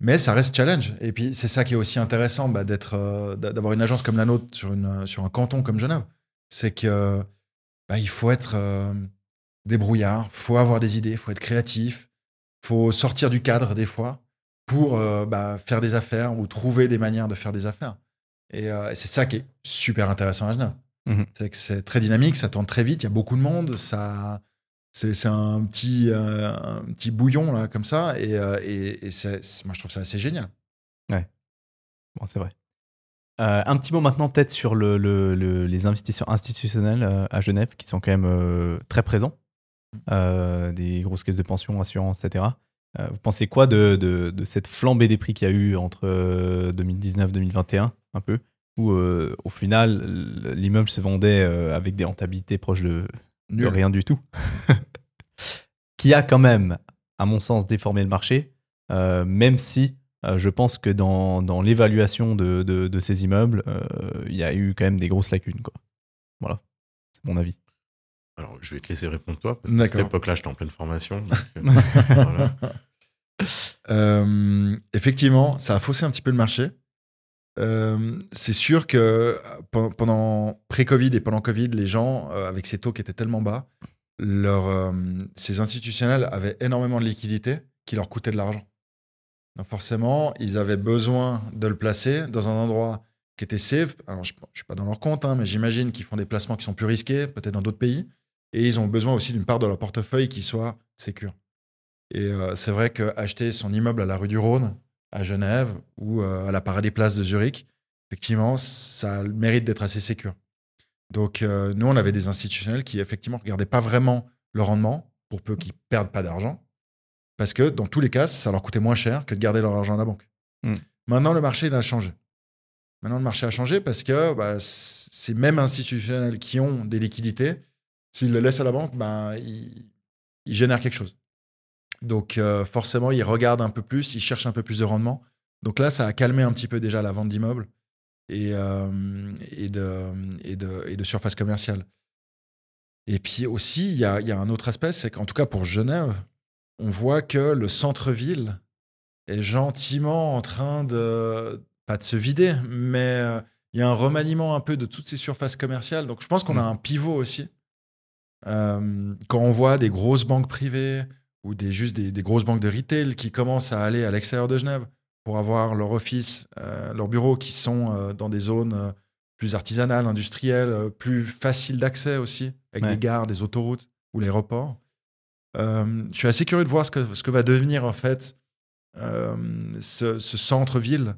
mais ça reste challenge. Et puis, c'est ça qui est aussi intéressant bah, d'être, euh, d'avoir une agence comme la nôtre sur, une, sur un canton comme Genève. C'est que bah, il faut être débrouillard, il faut avoir des idées, il faut être créatif, il faut sortir du cadre des fois pour bah, faire des affaires ou trouver des manières de faire des affaires. Et, et c'est ça qui est super intéressant à Genève. Mhm. C'est que c'est très dynamique, ça tourne très vite, il y a beaucoup de monde, ça, c'est, un petit, euh, un petit bouillon là comme ça, et, euh, et, moi je trouve ça assez génial. Ouais, bon c'est vrai. Euh, un petit mot maintenant peut-être sur le, le, les investisseurs institutionnels à Genève qui sont quand même très présents, des grosses caisses de pension, assurances, etc. vous pensez quoi de, de, de, cette flambée des prix qu'il y a eu entre 2019-2021 un peu où euh, au final, l'immeuble se vendait euh, avec des rentabilités proches de, rien du tout? qui a quand même, à mon sens, déformé le marché, euh, même si je pense que dans, dans l'évaluation de, de, ces immeubles, il y a eu quand même des grosses lacunes. Quoi. Voilà, c'est mon avis. Alors, je vais te laisser répondre toi, parce qu'à cette époque-là, j'étais en pleine formation. voilà. Euh, effectivement, ça a faussé un petit peu le marché. Euh, c'est sûr que pen- pendant pré-Covid et pendant Covid, les gens, euh, avec ces taux qui étaient tellement bas, leur, euh, ces institutionnels avaient énormément de liquidités qui leur coûtaient de l'argent. Donc forcément, ils avaient besoin de le placer dans un endroit qui était safe. Alors, je ne suis pas dans leur compte, hein, mais j'imagine qu'ils font des placements qui sont plus risqués, peut-être dans d'autres pays. Et ils ont besoin aussi d'une part de leur portefeuille qui soit sécure. Et euh, c'est vrai qu'acheter son immeuble à la rue du Rhône, à Genève, ou euh, à la Paradis Place de Zurich, effectivement, ça mérite d'être assez sécure. Donc, euh, nous, on avait des institutionnels qui, effectivement, ne regardaient pas vraiment le rendement, pour peu qu'ils perdent pas d'argent. Parce que, dans tous les cas, ça leur coûtait moins cher que de garder leur argent à la banque. Mm. Maintenant, le marché, il a changé. Maintenant, le marché a changé parce que bah, ces mêmes institutionnels qui ont des liquidités, s'ils le laissent à la banque, ben, ils génèrent quelque chose. Donc, euh, forcément, ils regardent un peu plus, ils cherchent un peu plus de rendement. Donc là, ça a calmé un petit peu déjà la vente d'immeubles et, euh, et, de, et, de, et de surface commerciale. Et puis aussi, il y a, il y a un autre aspect, c'est qu'en tout cas pour Genève, on voit que le centre-ville est gentiment en train de, pas de se vider, mais euh, il y a un remaniement un peu de toutes ces surfaces commerciales. Donc je pense qu'on a un pivot aussi. Euh, quand on voit des grosses banques privées ou des, juste des, des grosses banques de retail qui commencent à aller à l'extérieur de Genève pour avoir leur office, euh, leurs bureaux qui sont euh, dans des zones euh, plus artisanales, industrielles, plus faciles d'accès aussi, avec Ouais. des gares, des autoroutes ou l'aéroport. Euh, je suis assez curieux de voir ce que, ce que va devenir en fait ce, ce centre-ville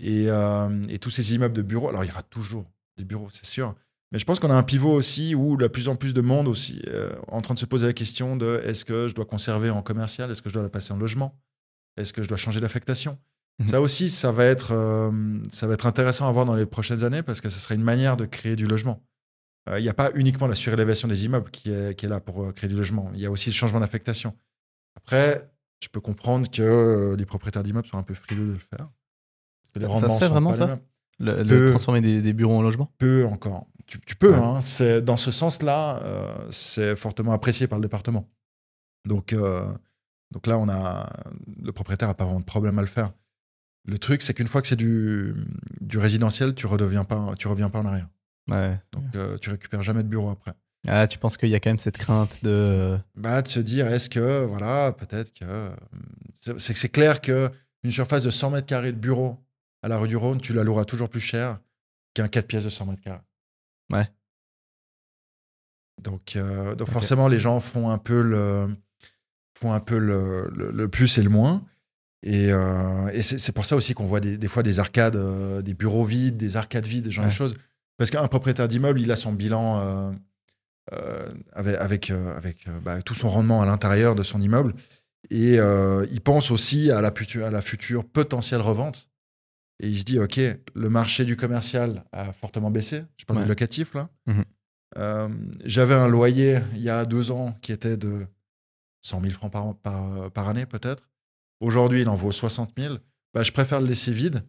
et, et tous ces immeubles de bureaux. Alors il y aura toujours des bureaux, c'est sûr. Mais je pense qu'on a un pivot aussi où de plus en plus de monde aussi euh, en train de se poser la question de est-ce que je dois conserver en commercial, est-ce que je dois la passer en logement, est-ce que je dois changer d'affectation? Mhm. Ça aussi, ça va être euh, ça va être intéressant à voir dans les prochaines années parce que ce sera une manière de créer du logement. Euh, Il n'y a pas uniquement la surélévation des immeubles qui est, qui est là pour créer du logement. Il y a aussi le changement d'affectation. Après, je peux comprendre que les propriétaires d'immeubles sont un peu frileux de le faire. Les Ça se fait vraiment, ça? Le, transformer des, des bureaux en logement? Peu encore. Tu, tu peux, Ouais. hein. C'est dans ce sens-là, euh, c'est fortement apprécié par le département. Donc, euh, donc là, on a le propriétaire n'a pas vraiment de problème à le faire. Le truc, c'est qu'une fois que c'est du, du résidentiel, tu redeviens pas, tu reviens pas en arrière. Ouais. Donc, euh, tu récupères jamais de bureau après. Ah, tu penses qu'il y a quand même cette crainte de. Bah, de se dire, est-ce que, voilà, peut-être que. C'est c'est que c'est clair que une surface de 100 mètres carrés de bureau à la rue du Rhône, tu la loueras toujours plus cher qu'un 4 pièces de 100 mètres carrés. Ouais. Donc, euh, donc forcément, les gens font un peu le, font un peu le, le- le plus et le moins. Et, euh, et c'est pour ça aussi qu'on voit des, des fois des arcades, euh, des bureaux vides, des arcades vides, ce genre de choses. Parce qu'un propriétaire d'immeuble, il a son bilan avec, avec, avec, bah, tout son rendement à l'intérieur de son immeuble. Et il pense aussi à la, future, à la future potentielle revente. Et il se dit, OK, le marché du commercial a fortement baissé. Je parle Ouais. du locatif, là. Mhm. Euh, J'avais un loyer il y a deux ans qui était de 100 000 francs par, par, par année, peut-être. Aujourd'hui, il en vaut 60 000. Bah, je préfère le laisser vide.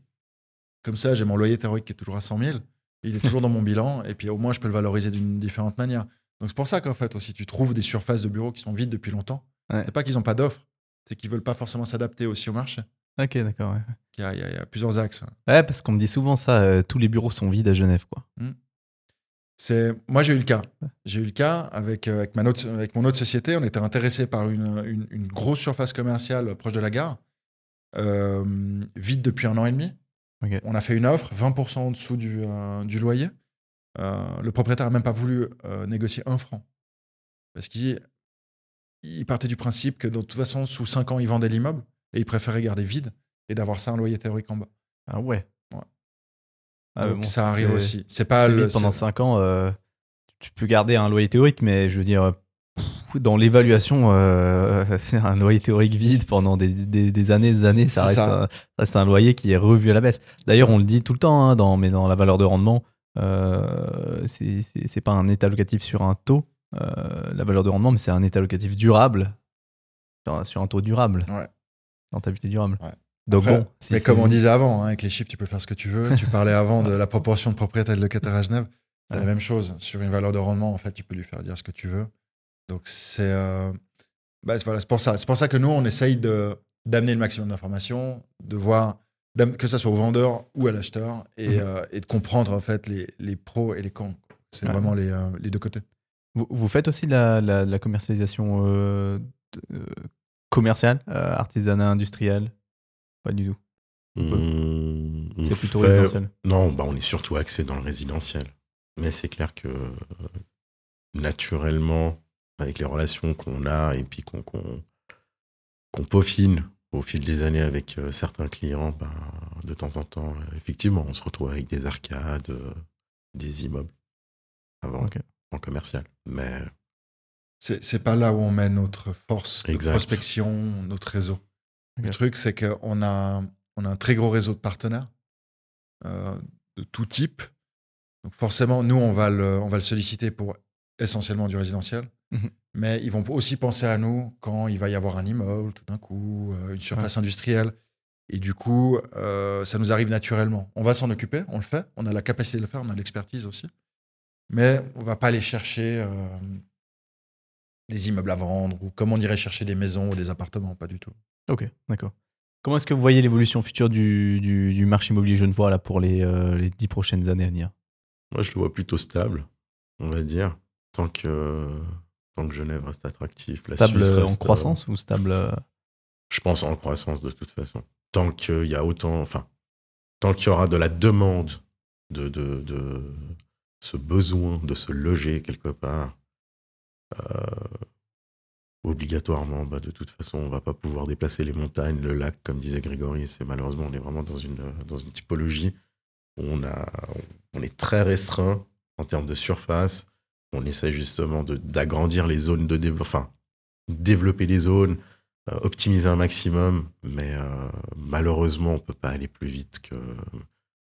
Comme ça, j'ai mon loyer théorique qui est toujours à 100 000. Il est toujours dans mon bilan. Et puis, au moins, je peux le valoriser d'une différente manière. Donc, c'est pour ça qu'en fait, aussi, tu trouves des surfaces de bureaux qui sont vides depuis longtemps. Ouais. C'est pas qu'ils n'ont pas d'offres. C'est qu'ils veulent pas forcément s'adapter aussi au marché. Ok, d'accord. Ouais. Il y a, il y a- il y a plusieurs axes. Ouais, parce qu'on me dit souvent ça, euh, tous les bureaux sont vides à Genève, quoi. C'est moi j'ai eu le cas. J'ai eu le cas avec euh, avec, ma avec mon autre société. On était intéressé par une, une, une grosse surface commerciale proche de la gare, euh, vide depuis un an et demi. On a fait une offre 20% en dessous du, euh, du loyer. Euh, le propriétaire n'a même pas voulu euh, négocier un franc parce qu'il il partait du principe que de toute façon sous 5 ans il vendait l'immeuble et il préférait garder vide et d'avoir ça un loyer théorique en bas. Ah ouais. Ouais. Ah, mais Donc bon, ça arrive aussi. C'est pas le pendant c'est- 5 ans. euh, tu peux garder un loyer théorique, mais je veux dire, pff, dans l'évaluation, euh, c'est un loyer théorique vide pendant des, des, des années, des années. Ça C'est reste, ça. Un, ça reste un loyer qui est revu à la baisse. D'ailleurs, on le dit tout le temps, hein, dans, mais dans la valeur de rendement, euh, c'est pas un état locatif sur un taux, euh, la valeur de rendement, mais c'est un état locatif durable sur un, sur un taux durable. Ouais. Rentabilité durable. Ouais. Donc Après, bon, si mais comme on disait avant, hein, avec les chiffres, tu peux faire ce que tu veux. Tu parlais avant de la proportion de propriétaires et de locataires à Genève. C'est Ouais. la même chose. Sur une valeur de rendement, en fait, tu peux lui faire dire ce que tu veux. Donc, c'est euh, bah, c'est- voilà, c'est pour ça. C'est pour ça que nous, on essaye d'amener le maximum d'informations, de voir que ce soit au vendeur ou à l'acheteur, et, Mhm. euh, et de comprendre en fait les, les pros et les cons. C'est Ouais. vraiment les, euh, les deux côtés. Vous, vous faites aussi la, la, la commercialisation euh, de- commerciale, euh, artisanat, industriel? Pas du tout. On C'est plutôt fait- résidentiel. Non, bah on est surtout axé dans le résidentiel. Mais c'est clair que euh, naturellement, avec les relations qu'on a et puis qu'on qu'on qu'on peaufine au fil des années avec euh, certains clients, ben, de temps en temps, euh, effectivement, on se retrouve avec des arcades, euh, des immeubles avant en commercial. Mais C'est c'est pas là où on met notre force de Exact. prospection, notre réseau. Le truc, c'est qu'on a, on a un très gros réseau de partenaires euh, de tout type. Donc forcément, nous, on va le, on va le solliciter pour essentiellement du résidentiel. Mhm. Mais ils vont aussi penser à nous quand il va y avoir un immeuble, tout d'un coup, euh, une surface industrielle. Et du coup, euh, ça nous arrive naturellement. On va s'en occuper, on le fait. On a la capacité de le faire, on a l'expertise aussi. Mais on va pas aller chercher euh, des immeubles à vendre ou comme on irait chercher des maisons ou des appartements, pas du tout. Ok, d'accord. Comment est-ce que vous voyez l'évolution future du, du, du marché immobilier genevois là, pour les, euh, les dix prochaines années à venir? Moi, je le vois plutôt stable, on va dire, tant que, tant que Genève reste attractif. La Stable Suisse en reste, euh, croissance ou stable euh, Je pense en croissance de toute façon. Tant qu'il y a autant, enfin, tant qu'il y aura de la demande, de, de, de ce besoin de se loger quelque part, euh, obligatoirement, bah, de toute façon, on va pas pouvoir déplacer les montagnes, le lac, comme disait Grégory. C'est malheureusement, on est vraiment dans une, dans une typologie où on, a, on est très restreint en termes de surface. On essaie justement d'agrandir les zones de développement, enfin, développer les zones, euh, optimiser un maximum, mais euh, malheureusement, on peut pas aller plus vite que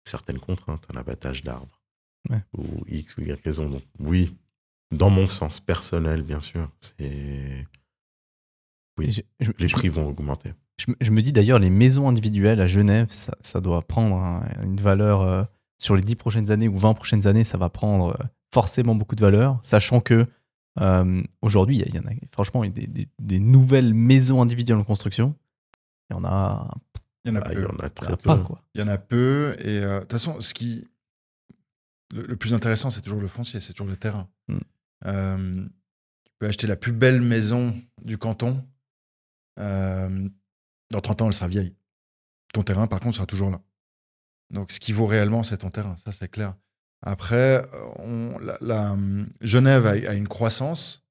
certaines contraintes, un abattage d'arbres Ouais. ou X ou Y raison. Donc, oui, dans mon sens personnel, bien sûr, c'est Oui. je, je- les je- prix vont augmenter. je me- je me dis d'ailleurs, les maisons individuelles à Genève, ça, ça doit prendre un- une valeur euh, sur les 10 prochaines années ou 20 prochaines années, ça va prendre euh, forcément beaucoup de valeur, sachant que euh, aujourd'hui, il y en a franchement il y a des, des- des nouvelles maisons individuelles en construction. Il y en a, Il y en a Ah, peu. il y en a très peu. Il y en a peu. Et euh, de toute façon, ce qui. Le, le plus intéressant, c'est toujours le foncier, c'est toujours le terrain. Mm. Euh, tu peux acheter la plus belle maison du canton. euh, dans 30 ans, elle sera vieille. Ton terrain, par contre, sera toujours là. Donc, ce qui vaut réellement, c'est ton terrain. Ça, c'est clair. Après, euh, la, Genève a, une croissance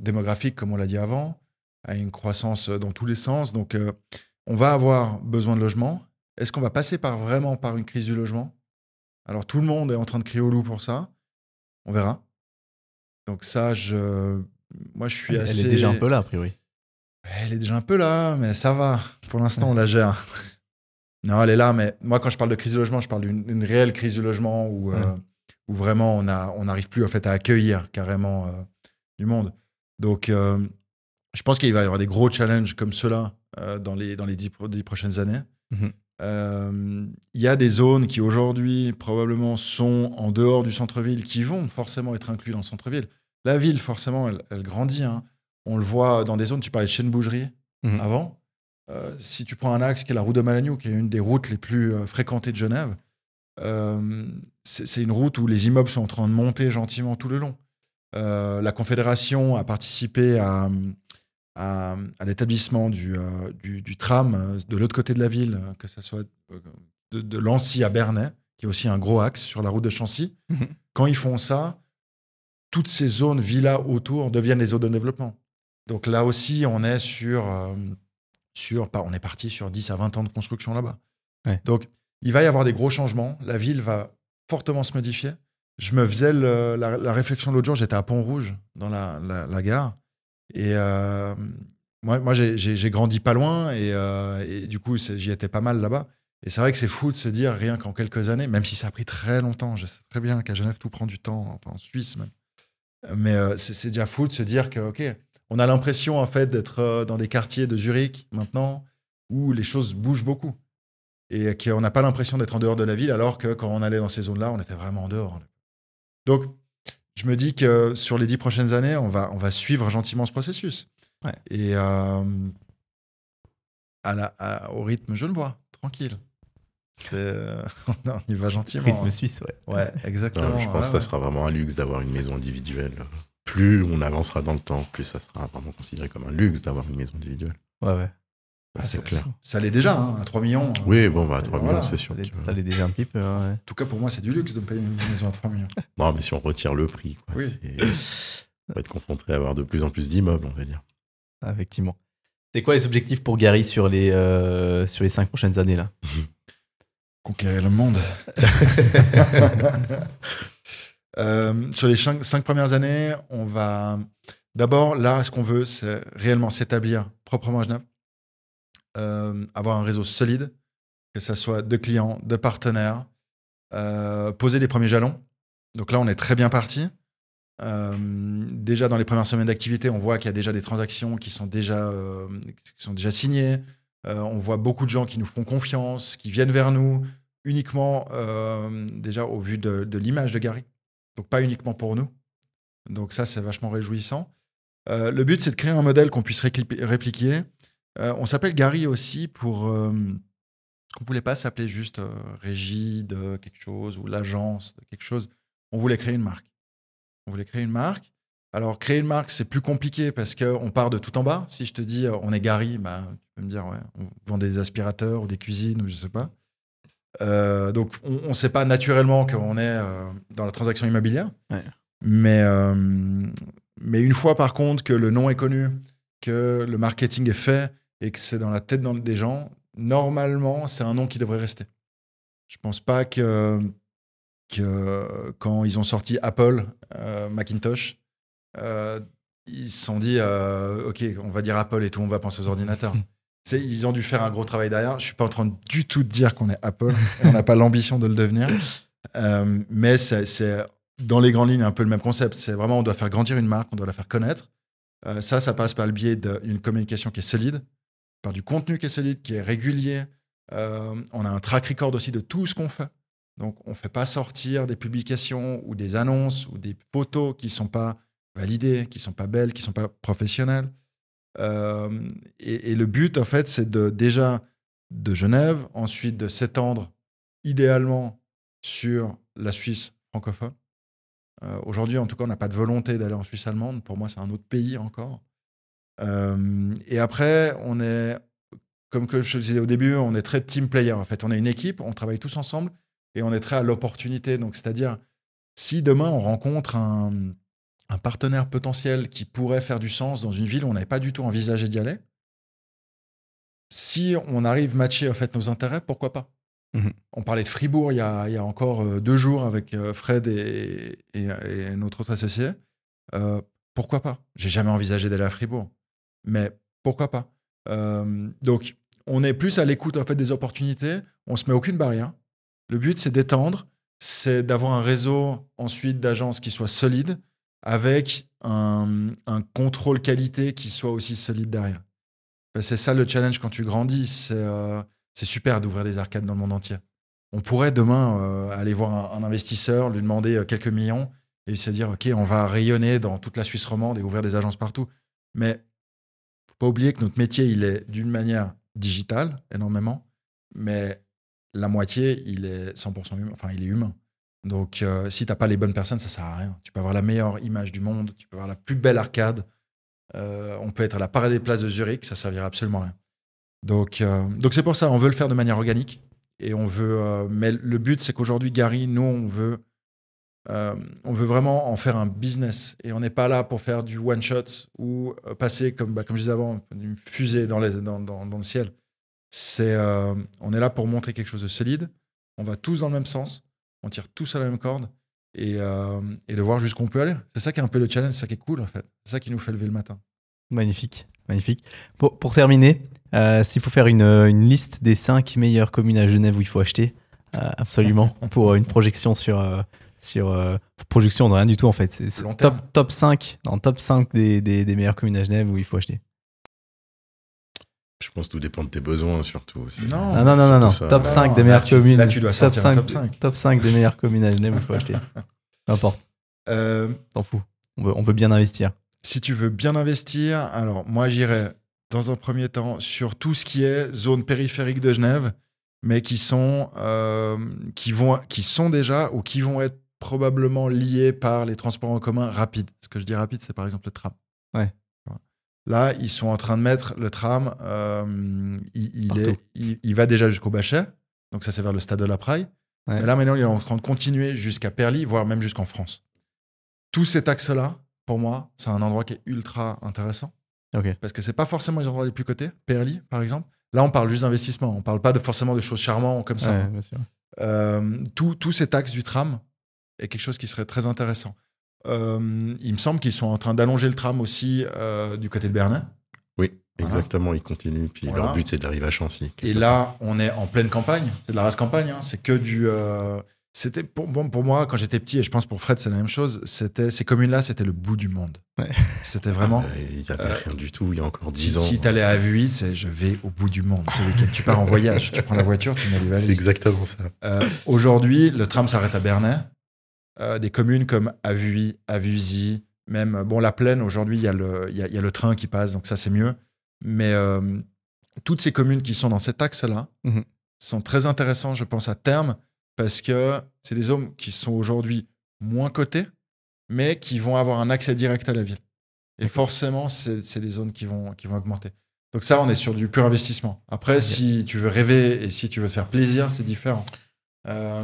démographique, comme on l'a dit avant, a une croissance dans tous les sens. Donc, on va avoir besoin de logement. Est-ce qu'on va passer par vraiment par une crise du logement? Alors tout le monde est en train de crier au loup pour ça. On verra. Donc ça, je, moi, je suis Elle assez. est déjà un peu là, a priori. Elle est déjà un peu là, mais ça va. Pour l'instant, on la gère. Non, elle est là, mais moi, quand je parle de crise du logement, je parle d'une réelle crise du logement où, euh, où vraiment on a- on n'arrive plus en fait à accueillir carrément euh, du monde. Donc, euh, je pense qu'il va y avoir des gros challenges comme ceux-là euh, dans les dans les dix, pro- dix prochaines années. Mhm. Il y a des zones qui aujourd'hui probablement sont en dehors du centre-ville, qui vont forcément être inclus dans le centre-ville. La ville, forcément, elle, elle grandit. hein. On le voit dans des zones, tu parlais de chaîne bougerie Mhm. avant. Euh, si tu prends un axe qui est la route de Malagnou, qui est une des routes les plus euh, fréquentées de Genève, euh, c'est une route où les immeubles sont en train de monter gentiment tout le long. Euh, la Confédération a participé à, à, à l'établissement du, euh, du, du tram euh, de l'autre côté de la ville, euh, que ce soit de, de Lancy à Bernay, qui est aussi un gros axe sur la route de Chancy. Mhm. Quand ils font ça, toutes ces zones villas autour deviennent des zones de développement. Donc là aussi, on est sur, euh, on est parti sur 10 à 20 ans de construction là-bas. Ouais. Donc il va y avoir des gros changements. La ville va fortement se modifier. Je me faisais le- la, la réflexion l'autre jour, j'étais à Pont-Rouge, dans la, la- la gare. Et euh, moi, moi j'ai- grandi pas loin et, euh, du coup, j'y étais pas mal là-bas. Et c'est vrai que c'est fou de se dire, rien qu'en quelques années, même si ça a pris très longtemps, je sais très bien qu'à Genève, tout prend du temps, enfin, en Suisse même. Mais euh, c'est déjà fou de se dire que, OK, on a l'impression en fait d'être dans des quartiers de Zurich maintenant où les choses bougent beaucoup. Et qu'on n'a pas l'impression d'être en dehors de la ville, alors que quand on allait dans ces zones-là, on était vraiment en dehors. Donc, je me dis que sur les dix prochaines années, on va, on va suivre gentiment ce processus. Ouais. Et, euh, à la, à- au rythme genevois, tranquille. Euh, on y va gentiment. Rythme suisse, ouais. Ouais, exactement. Non, je pense ouais, que ça ouais. sera vraiment un luxe d'avoir une maison individuelle. Plus on avancera dans le temps, plus ça sera vraiment considéré comme un luxe d'avoir une maison individuelle. Ouais, ouais. Ah, c'est ça- clair. Ça l'est déjà, hein, à 3 millions. Oui, bon, bah, 3 Voilà. millions, c'est sûr. Ça l'est- déjà un petit peu. hein, ouais. En tout cas, pour moi, c'est du luxe de me payer une maison à 3 millions. Non, mais si on retire le prix, quoi, Oui. on va être confronté à avoir de plus en plus d'immeubles, on va dire. Ah, Effectivement. C'est quoi les objectifs pour Gary sur les, euh, sur les cinq prochaines années là? Conquérir le monde. Euh, sur les cinq, cinq premières années, on va. D'abord, là, ce qu'on veut, c'est réellement s'établir proprement à Genève, Euh, avoir un réseau solide, que ce soit de clients, de partenaires, euh, poser les premiers jalons. Donc là, on est très bien parti. Euh, déjà dans les premières semaines d'activité, on voit qu'il y a déjà des transactions qui sont déjà, qui sont déjà signées. On voit beaucoup de gens qui nous font confiance, qui viennent vers nous uniquement déjà au vu de, l'image de Gary. Donc pas uniquement pour nous. Donc ça, c'est vachement réjouissant. Le but, c'est de créer un modèle qu'on puisse répliquer. Euh, on s'appelle Gary aussi pour... euh, on ne voulait pas s'appeler juste euh, régie de quelque chose ou l'agence de quelque chose. On voulait créer une marque. On voulait créer une marque. Alors, créer une marque, c'est plus compliqué parce qu'on part de tout en bas. Si je te dis, euh, on est Gary, bah, tu peux me dire, ouais, on vend des aspirateurs ou des cuisines ou je sais pas. Euh, donc, on ne sait pas naturellement qu'on est euh, dans la transaction immobilière. Ouais. Mais, euh, mais une fois, par contre, que le nom est connu, que le marketing est fait et que c'est dans la tête des gens, normalement, c'est un nom qui devrait rester. Je pense pas que, que quand ils ont sorti Apple, euh, Macintosh, euh, ils se sont dit, euh, OK, on va dire Apple et tout, on va penser aux ordinateurs. Ils ont dû faire un gros travail derrière. Je suis pas en train du tout de dire qu'on est Apple. on n'a pas l'ambition de le devenir. Mais c'est dans les grandes lignes un peu le même concept. C'est vraiment, on doit faire grandir une marque, on doit la faire connaître. Ça, ça passe par le biais d'une communication qui est solide, par du contenu qui est solide, qui est régulier. Euh, on a un track record aussi de tout ce qu'on fait. Donc, on ne fait pas sortir des publications ou des annonces ou des photos qui ne sont pas validées, qui ne sont pas belles, qui ne sont pas professionnelles. Euh, et, le but, en fait, c'est de déjà de Genève, ensuite de s'étendre idéalement sur la Suisse francophone. Euh, Aujourd'hui, en tout cas, on n'a pas de volonté d'aller en Suisse allemande. Pour moi, c'est un autre pays encore. Euh, et après, on est, comme que je te disais au début, on est très team player. En fait, on est une équipe, on travaille tous ensemble et on est très à l'opportunité. Donc, c'est-à-dire, si demain on rencontre un, un partenaire potentiel qui pourrait faire du sens dans une ville où on n'avait pas du tout envisagé d'y aller, si on arrive à matcher en fait nos intérêts, pourquoi pas? Mhm. On parlait de Fribourg il y a, il y a encore euh, deux jours avec euh, Fred et, et- et notre autre associé. Euh, pourquoi pas? J'ai jamais envisagé d'aller à Fribourg, mais pourquoi pas? Euh, Donc, on est plus à l'écoute en fait des opportunités. On se met aucune barrière. Le but, c'est d'étendre, c'est d'avoir un réseau ensuite d'agences qui soit solide, avec un, contrôle qualité qui soit aussi solide derrière. Ben, C'est ça le challenge quand tu grandis. C'est euh, c'est super d'ouvrir des arcades dans le monde entier. On pourrait demain euh, aller voir un, un investisseur, lui demander quelques millions et se dire OK, on va rayonner dans toute la Suisse romande et ouvrir des agences partout. Mais faut pas oublier que notre métier, il est d'une manière digitale énormément, mais la moitié, il est 100% humain. Enfin, il est humain. Donc, euh, si tu n'as pas les bonnes personnes, ça sert à rien. Tu peux avoir la meilleure image du monde, tu peux avoir la plus belle arcade. Euh, on peut être à la parade des places de Zurich, ça servira absolument à rien. Donc, euh, donc c'est pour ça, on veut le faire de manière organique. Et on veut, mais le but, c'est qu'aujourd'hui, Gary, nous, on veut, euh, on veut vraiment en faire un business. Et on n'est pas là pour faire du one shot ou euh, passer, comme, bah, comme je disais avant, une fusée dans, les, dans, dans, dans le ciel. C'est, euh, on est là pour montrer quelque chose de solide. On va tous dans le même sens. On tire tous à la même corde. Et, euh, et de voir jusqu'où on peut aller. C'est ça qui est un peu le challenge, c'est ça qui est cool en fait. C'est ça qui nous fait lever le matin. Magnifique, magnifique. Pour, pour terminer, s'il faut faire une, une liste des 5 meilleures communes à Genève où il faut acheter, absolument, pour une projection sur. Sur euh, projection de rien du tout en fait. C'est top, top 5, dans top 5 des, des, des meilleures communes à Genève où il faut acheter. Je pense que tout dépend de tes besoins, surtout. aussi. Non. Ah non, non, non, non. ça. Top Non, 5 des là, meilleures tu- communes. là, tu dois top sortir un 5, top 5. top 5 des meilleures communes à Genève où il faut acheter. Peu importe, Euh, t'en fous. On veut, on veut bien investir. si tu veux bien investir, alors moi j'irais dans un premier temps, sur tout ce qui est zone périphérique de Genève, mais qui sont, euh, qui vont, qui sont déjà ou qui vont être probablement liés par les transports en commun rapides. Ce que je dis rapide, c'est par exemple le tram. Ouais. Là, ils sont en train de mettre le tram. euh, il, il est, il, il va déjà jusqu'au Bachet, donc ça c'est vers le stade de la Praille. Ouais. Mais là maintenant, il est en train de continuer jusqu'à Perly, voire même jusqu'en France. Tout cet axe-là, pour moi, c'est un endroit qui est ultra intéressant parce que c'est pas forcément les endroits les plus cotés. Perly, par exemple. Là, on parle juste d'investissement. On parle pas de forcément de choses charmantes comme ça. Ouais, bien sûr. Euh, tout, tout cet axe du tram est quelque chose qui serait très intéressant. Euh, il me semble qu'ils sont en train d'allonger le tram aussi euh, du côté de Bernin. Oui, Voilà. exactement, ils continuent. Puis Voilà. leur but, c'est d'arriver à Chancy. Et là, on est en pleine campagne. C'est de la race campagne. hein. C'est que du. euh, c'était pour, bon, pour moi, quand j'étais petit, et je pense pour Fred, c'est la même chose. C'était ces communes-là, c'était le bout du monde. Ouais. C'était vraiment. Euh, Il n'y avait Euh, rien du tout il y a encore Si, 10 ans. si t'allais à Vuit, c'est je vais au bout du monde. Ce week-end, tu pars en voyage, tu prends la voiture, tu mets les C'est valises. exactement ça. Euh, Aujourd'hui, le tram s'arrête à Bernay. Euh, des communes comme Avuy, Avusy, même bon la Plaine. Aujourd'hui, il y, a y a, il y a le train qui passe, donc ça c'est mieux. Mais euh, toutes ces communes qui sont dans cet axe-là Mhm. sont très intéressantes, je pense à terme, parce que c'est des zones qui sont aujourd'hui moins cotées, mais qui vont avoir un accès direct à la ville. Et forcément, c'est des zones qui vont, qui vont augmenter. Donc ça, on est sur du pur investissement. Après, si tu veux rêver et si tu veux te faire plaisir, c'est différent. Euh,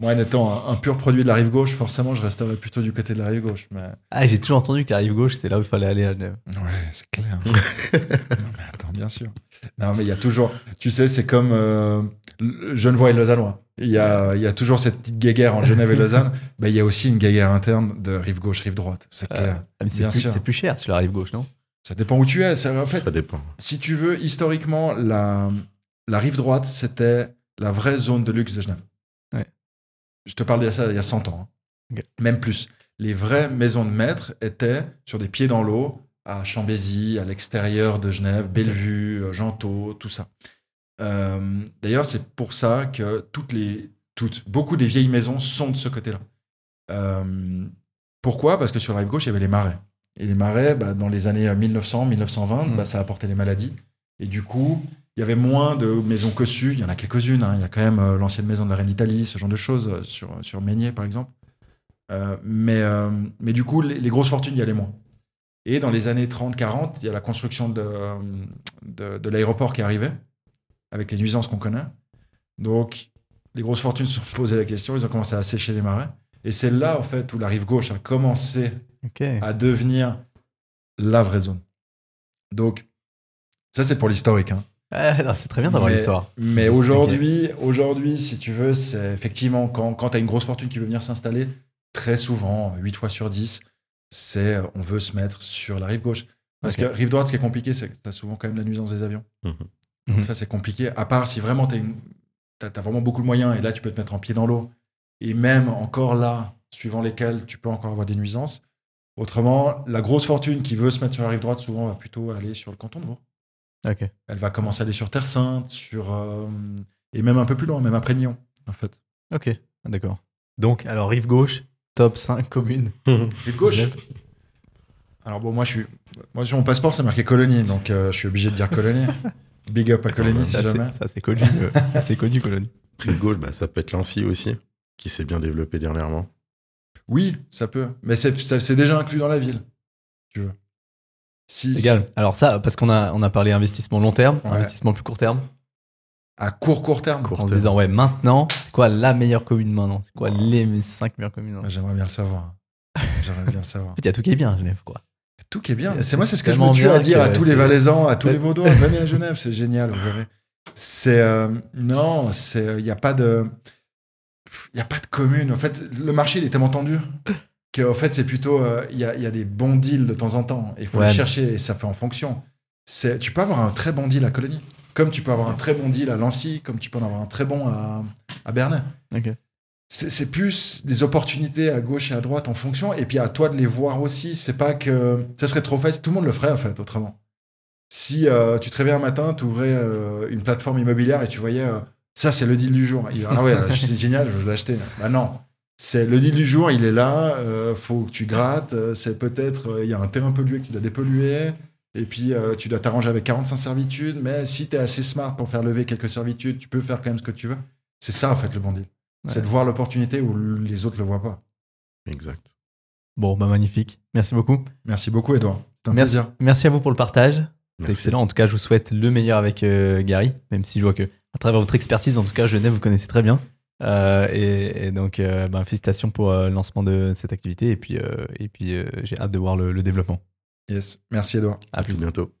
moi, en étant un, un pur produit de la rive gauche, forcément, je resterais plutôt du côté de la rive gauche. Mais Ah, j'ai toujours entendu que la rive gauche, c'est là où il fallait aller à Genève. ouais, c'est clair. non, mais attends, bien sûr. Non, mais il y a toujours, tu sais, c'est comme euh, le- Genevois et Lausannois. Il y a, il y a toujours cette petite guéguerre entre Genève et Lausanne. Ben, il y a aussi une guéguerre interne de rive gauche, rive droite. C'est clair. Ah, mais c'est Bien plus, sûr. c'est plus cher sur la rive gauche, non? Ça dépend où tu es. C'est- En fait, ça dépend. si tu veux, historiquement, la, la rive droite, c'était la vraie zone de luxe de Genève. Je te parle de ça il y a 100 ans. hein. Même plus. Les vraies maisons de maître étaient sur des pieds dans l'eau, à Chambézy, à l'extérieur de Genève, Bellevue, Gentot, tout ça. Euh, D'ailleurs, c'est pour ça que toutes les, toutes, beaucoup des vieilles maisons sont de ce côté-là. Euh, pourquoi? Parce que sur la rive gauche, il y avait les marais. Et les marais, bah, dans les années 1900, 1920, Mm. bah, ça apportait les maladies. Et du coup, il y avait moins de maisons cossues. Il y en a quelques-unes. hein. Il y a quand même euh, l'ancienne maison de la reine d'Italie, ce genre de choses, euh, sur, sur Meignier, par exemple. Euh, mais, euh, mais du coup, les, les grosses fortunes, il y allait moins. Et dans les années 30-40, il y a la construction de, euh, de, de l'aéroport qui arrivait, avec les nuisances qu'on connaît. Donc, les grosses fortunes se sont posé la question, ils ont commencé à sécher les marais. Et c'est là, en fait, où la rive gauche a commencé à devenir la vraie zone. Donc, ça, c'est pour l'historique. hein. Non, c'est très bien d'avoir l'histoire. Mais aujourd'hui, aujourd'hui, si tu veux, c'est effectivement quand, quand tu as une grosse fortune qui veut venir s'installer, très souvent, 8 fois sur 10, c'est euh, on veut se mettre sur la rive gauche. Parce que rive droite, ce qui est compliqué, c'est que tu as souvent quand même la nuisance des avions. Mhm. Donc Mhm. ça, c'est compliqué. À part si vraiment tu as, vraiment beaucoup de moyens et là, tu peux te mettre en pied dans l'eau. Et même encore là, suivant lesquels tu peux encore avoir des nuisances. Autrement, la grosse fortune qui veut se mettre sur la rive droite, souvent, va plutôt aller sur le canton de Vaud. Elle va commencer à aller sur Terre Sainte, sur, euh, et même un peu plus loin, même après Nyon, en fait. Ok. Ah, D'accord. Donc, alors, rive gauche, top 5 communes. Rive gauche. Alors bon, moi, je suis, moi sur mon passeport, c'est marqué Colonie, donc euh, je suis obligé de dire Colonie. Big up à Colonie, si Ça, c'est- jamais. ça, c'est connu. euh, c'est connu, Colonie. Rive gauche, bah, ça peut être Lancy aussi, qui s'est bien développé dernièrement. Oui, ça peut, mais c'est déjà inclus dans la ville, si tu veux. Si, Égal. Alors, ça, parce qu'on a, on a parlé investissement long terme, Ouais. investissement plus court terme. à court, court terme. Court en terme. disant, ouais, maintenant, c'est quoi la meilleure commune maintenant? C'est quoi les 5 meilleures communes maintenant? Ah, J'aimerais bien le savoir. J'aimerais bien le savoir. Il y a tout qui est bien à Genève, quoi. Tout qui est bien. C'est- moi, c'est ce que je me tue à dire à tous les Valaisans, à tous les Vaudois. Venez à Genève, c'est génial, vous verrez. C'est euh, non, c'est il n'y a pas de il y a pas de commune. En fait, le marché il est tellement tendu que en fait c'est plutôt euh, il y, a, il y a des bons deals de temps en temps. Il faut Ouais. les chercher et ça fait en fonction. Tu peux avoir un très bon deal à Colonie, comme tu peux avoir un très bon deal à Lancy, comme tu peux en avoir un très bon à, à Bernay c'est plus des opportunités à gauche et à droite en fonction, et puis à toi de les voir aussi. C'est pas que ça serait trop facile, tout le monde le ferait en fait, autrement. Si euh, tu te réveillais un matin, tu ouvrais euh, une plateforme immobilière et tu voyais ça, c'est le deal du jour. Il- ah ouais, c'est génial, je veux l'acheter. Bah non, c'est le deal du jour, il est là, euh, faut que tu grattes. euh, c'est peut-être, euh, il y a un terrain pollué que tu dois dépolluer. Et puis, euh, tu dois t'arranger avec 45 servitudes, mais si tu es assez smart pour faire lever quelques servitudes, tu peux faire quand même ce que tu veux. C'est ça, en fait, le bandit. C'est Ouais. de voir l'opportunité où les autres le voient pas. Exact. Bon, bah magnifique. Merci beaucoup. Merci beaucoup, Edouard. C'est un Merci, plaisir. merci à vous pour le partage. C'est excellent. En tout cas, je vous souhaite le meilleur avec euh, Gary, même si je vois que à travers votre expertise, en tout cas, Genève, vous connaissez très bien. Euh, et, et donc, euh, ben, félicitations pour euh, le lancement de cette activité. Et puis, euh, et puis euh, j'ai hâte de voir le, le développement. Yes. Merci, Edouard. À À plus. bientôt.